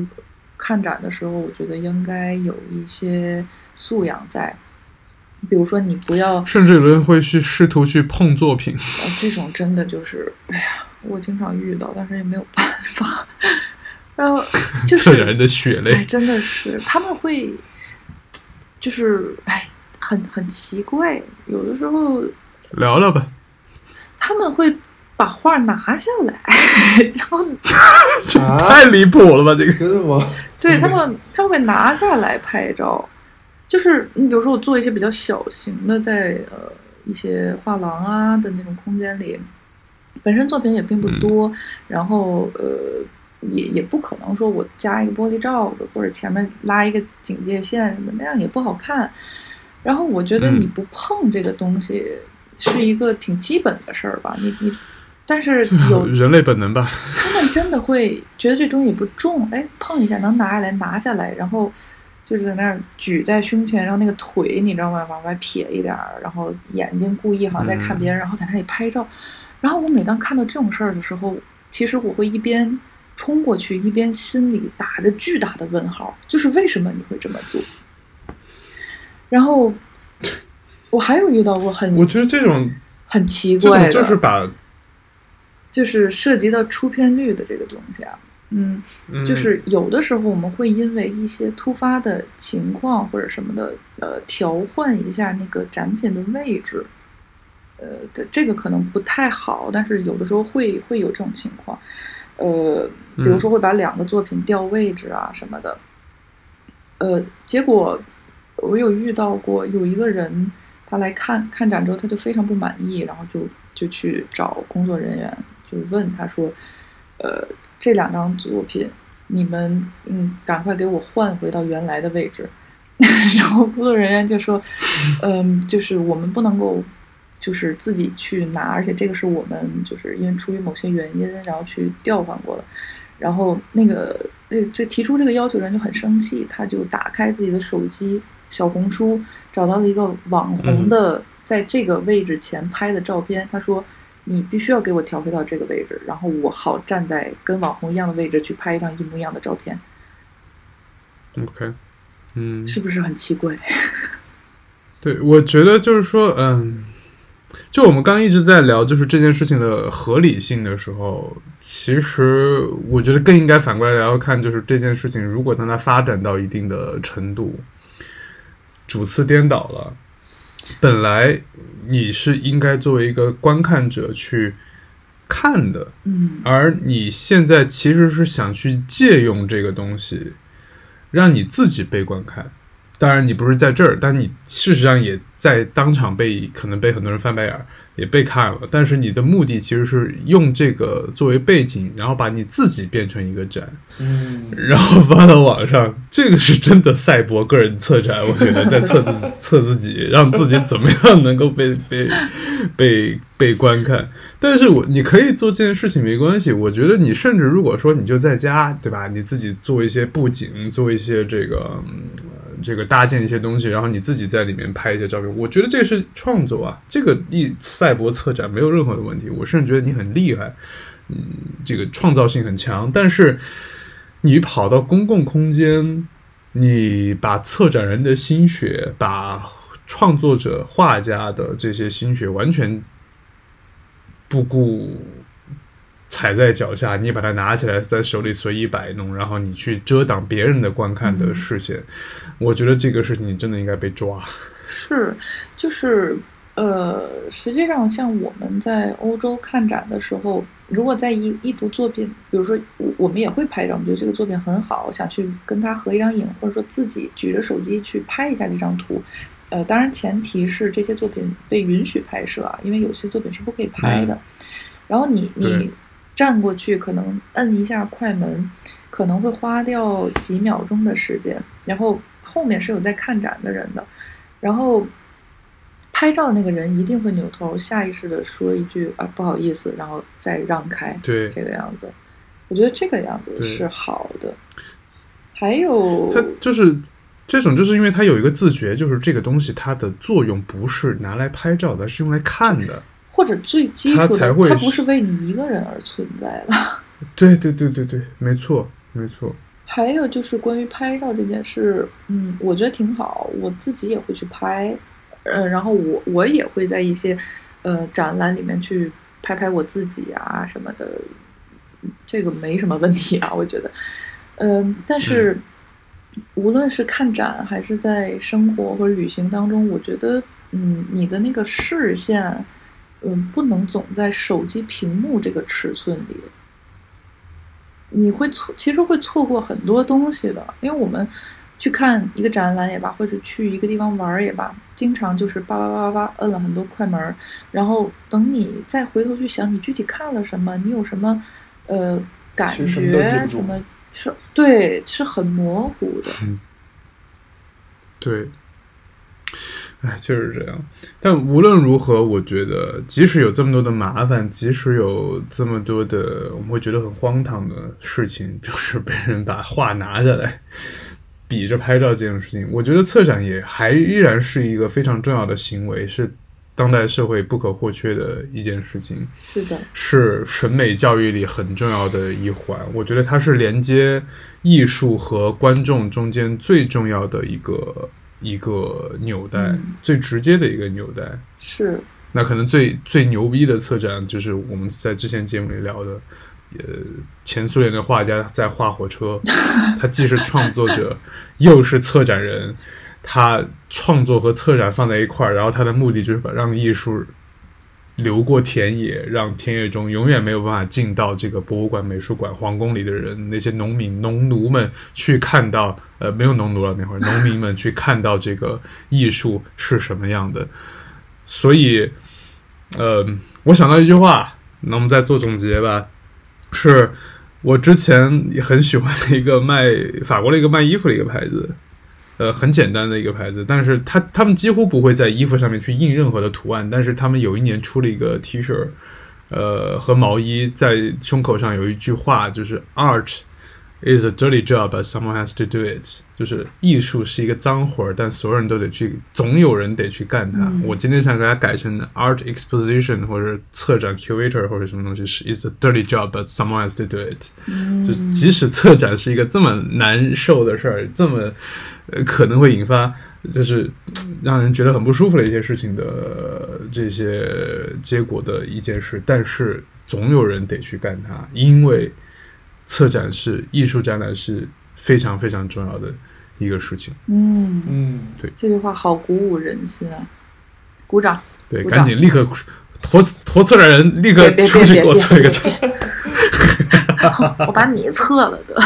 看展的时候，我觉得应该有一些素养在，比如说你不要，甚至有人会去试图去碰作品，<laughs> 这种真的就是，哎呀，我经常遇到，但是也没有办法，<laughs> 然后 <laughs> 就是人的血泪，真的是他们会，就是哎，很很奇怪，有的时候聊聊吧，他们会。把画拿下来，<laughs> 然后 <laughs> 太离谱了吧？这个真的吗？<laughs> 对他们，他们会拿下来拍照。就是你比如说，我做一些比较小型的，在呃一些画廊啊的那种空间里，本身作品也并不多，然后呃也也不可能说我加一个玻璃罩子或者前面拉一个警戒线什么那样也不好看。然后我觉得你不碰这个东西是一个挺基本的事儿吧？你你。但是 <laughs> 有人类本能吧？他们真的会觉得这东西不重，哎，碰一下能拿下来，拿下来，然后就是在那儿举在胸前，然后那个腿你知道吗？往外撇一点儿，然后眼睛故意好像在看别人，然后在那里拍照。<laughs> 然后我每当看到这种事儿的时候，其实我会一边冲过去，一边心里打着巨大的问号，就是为什么你会这么做？然后我还有遇到过很，我觉得这种很奇怪的，就是把。就是涉及到出片率的这个东西啊，嗯，就是有的时候我们会因为一些突发的情况或者什么的，呃，调换一下那个展品的位置，呃，这这个可能不太好，但是有的时候会会有这种情况，呃，比如说会把两个作品调位置啊什么的，呃，结果我有遇到过有一个人，他来看看展之后他就非常不满意，然后就就去找工作人员。就问他说：“呃，这两张作品，你们嗯，赶快给我换回到原来的位置。<laughs> ”然后工作人员就说：“嗯，<laughs> 就是我们不能够，就是自己去拿，而且这个是我们就是因为出于某些原因，然后去调换过的。”然后那个那这提出这个要求人就很生气，他就打开自己的手机小红书，找到了一个网红的在这个位置前拍的照片，他说。你必须要给我调配到这个位置，然后我好站在跟网红一样的位置去拍一张一模一样的照片。OK，嗯，是不是很奇怪？<laughs> 对，我觉得就是说，嗯，就我们刚一直在聊，就是这件事情的合理性的时候，其实我觉得更应该反过来聊看，就是这件事情如果当它发展到一定的程度，主次颠倒了，本来你是应该作为一个观看者去看的，嗯，而你现在其实是想去借用这个东西，让你自己被观看。当然，你不是在这儿，但你事实上也在当场被可能被很多人翻白眼儿，也被看了。但是你的目的其实是用这个作为背景，然后把你自己变成一个展，嗯，然后发到网上。这个是真的赛博个人策展，我觉得在测自测自己，让自己怎么样能够被 <laughs> 被被被观看。但是我你可以做这件事情没关系。我觉得你甚至如果说你就在家，对吧？你自己做一些布景，做一些这个。这个搭建一些东西，然后你自己在里面拍一些照片，我觉得这是创作啊。这个一赛博策展没有任何的问题，我甚至觉得你很厉害，嗯，这个创造性很强。但是你跑到公共空间，你把策展人的心血，把创作者画家的这些心血完全不顾。踩在脚下，你把它拿起来，在手里随意摆弄，然后你去遮挡别人的观看的视线。我觉得这个事情你真的应该被抓。是，就是呃，实际上像我们在欧洲看展的时候，如果在一一幅作品，比如说我我们也会拍照，我们觉得这个作品很好，想去跟他合一张影，或者说自己举着手机去拍一下这张图。呃，当然前提是这些作品被允许拍摄啊，因为有些作品是不可以拍的。然后你你。站过去，可能摁一下快门，可能会花掉几秒钟的时间。然后后面是有在看展的人的，然后拍照那个人一定会扭头，下意识的说一句啊不好意思，然后再让开。对，这个样子，我觉得这个样子是好的。还有，他就是这种，就是因为他有一个自觉，就是这个东西它的作用不是拿来拍照的，是用来看的。或者最基础的，它不是为你一个人而存在的。<laughs> 对对对对对，没错没错。还有就是关于拍照这件事，嗯，我觉得挺好，我自己也会去拍，呃，然后我我也会在一些呃展览里面去拍拍我自己啊什么的，这个没什么问题啊，我觉得。嗯，但是无论是看展还是在生活或者旅行当中，我觉得，嗯，你的那个视线。嗯，不能总在手机屏幕这个尺寸里，你会错，其实会错过很多东西的。因为我们去看一个展览也罢，或者去一个地方玩也罢，经常就是叭叭叭叭叭摁了很多快门，然后等你再回头去想，你具体看了什么，你有什么呃感觉什么，是对，是很模糊的。对。哎，<laughs> 就是这样。但无论如何，我觉得即使有这么多的麻烦，即使有这么多的我们会觉得很荒唐的事情，就是被人把画拿下来比着拍照这件事情，我觉得策展也还依然是一个非常重要的行为，是当代社会不可或缺的一件事情。是的，是审美教育里很重要的一环。我觉得它是连接艺术和观众中间最重要的一个。一个纽带，最直接的一个纽带是。那可能最最牛逼的策展，就是我们在之前节目里聊的，呃，前苏联的画家在画火车，<laughs> 他既是创作者，又是策展人，他创作和策展放在一块儿，然后他的目的就是把让艺术。流过田野，让田野中永远没有办法进到这个博物馆、美术馆、皇宫里的人，那些农民、农奴们去看到，呃，没有农奴了那会儿，农民们去看到这个艺术是什么样的。所以，呃，我想到一句话，那我们再做总结吧，是我之前很喜欢的一个卖法国的一个卖衣服的一个牌子。呃，很简单的一个牌子，但是他他们几乎不会在衣服上面去印任何的图案，但是他们有一年出了一个 T 恤，呃，和毛衣，在胸口上有一句话，就是 Art is a dirty job, but someone has to do it。就是艺术是一个脏活儿，但所有人都得去，总有人得去干它。我今天想给它改成 Art exposition 或者策展 curator 或者什么东西，是 is a dirty job, but someone has to do it。就即使策展是一个这么难受的事儿，这么。呃，可能会引发，就是让人觉得很不舒服的一些事情的这些结果的一件事，但是总有人得去干它，因为策展是艺术展览是非常非常重要的一个事情。嗯嗯，对，这句话好鼓舞人心啊！鼓掌。对，赶紧立刻投投策展人立刻出去给我别别别策一个展。<laughs> 我把你撤了得。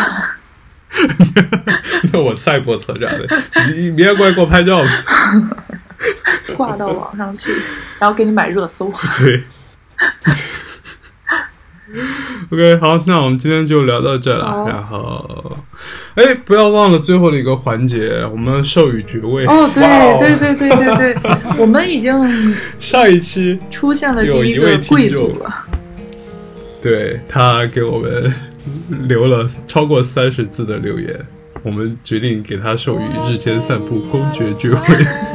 <laughs> 那我再波策展的，你你别过来给我拍照了。<laughs> 挂到网上去，然后给你买热搜。<laughs> 对。OK，好，那我们今天就聊到这了。好然后，哎，不要忘了最后的一个环节，我们授予爵位。哦，对对对对对对，我们已经上一期出现了第一一位贵族了。对他给我们留了超过三十字的留言，我们决定给他授予日间散步公爵爵位。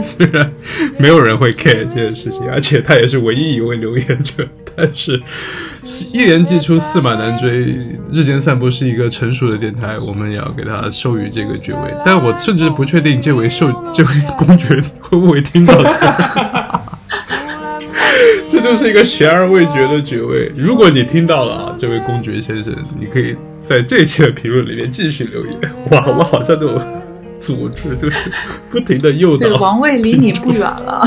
虽然没有人会 care 这件事情，而且他也是唯一一位留言者，但是一言既出，驷马难追。日间散步是一个成熟的电台，我们也要给他授予这个爵位。但我甚至不确定这位授这位公爵会不会听到这就是一个悬而未决的爵位。如果你听到了啊，这位公爵先生，你可以在这一期的评论里面继续留言。哇，我好像都有组织，就是不停的诱对，导。王位离你不远了，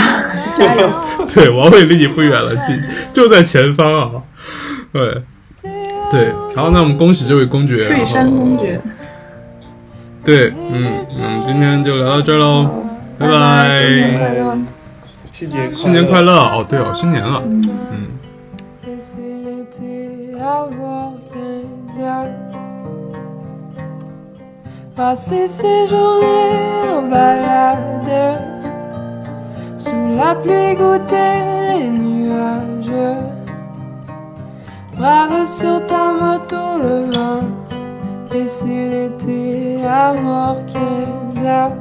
加油！对，王位离你不远了，<laughs> 就就在前方啊。对对，好，那我们恭喜这位公爵。睡山公爵，对，嗯，那我们今天就聊到这儿喽，拜拜，新年快乐！新年新年快乐！哦，对哦，新年了，嗯。 Laissez l'été avoir 15 ans. Passer ses journées en balade. Sous la pluie, goûter les nuages. Brave sur ta moto, le vent. Laissez l'été avoir 15 ans.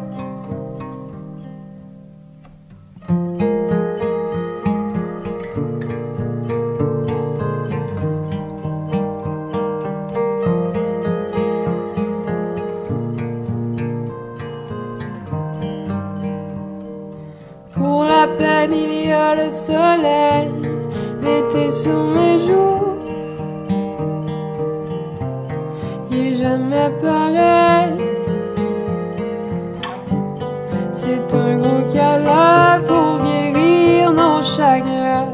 Le soleil, l'été sur mes joues. Il est jamais pareil. C'est un gros câlin pour guérir nos chagrins.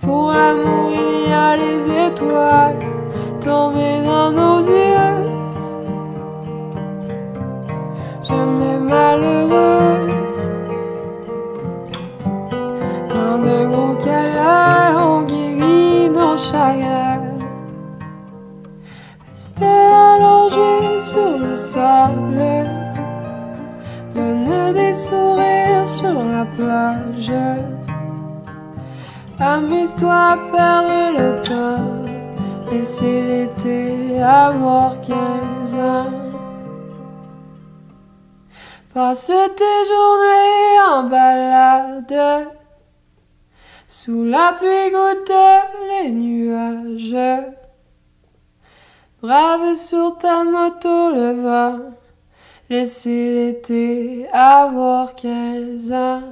Pour l'amour, il y a les étoiles tombées dans nos yeux. Jamais malheureux. Chagrins. Rester allongé sur le sable. Donne des sourires sur la plage. Amuse-toi à perdre le temps. Laissez l'été avoir 15 ans. Passe tes journées en balade. Sous la pluie goûte les nuages. Brave sur ta moto le vent. Laissez l'été avoir 15 ans.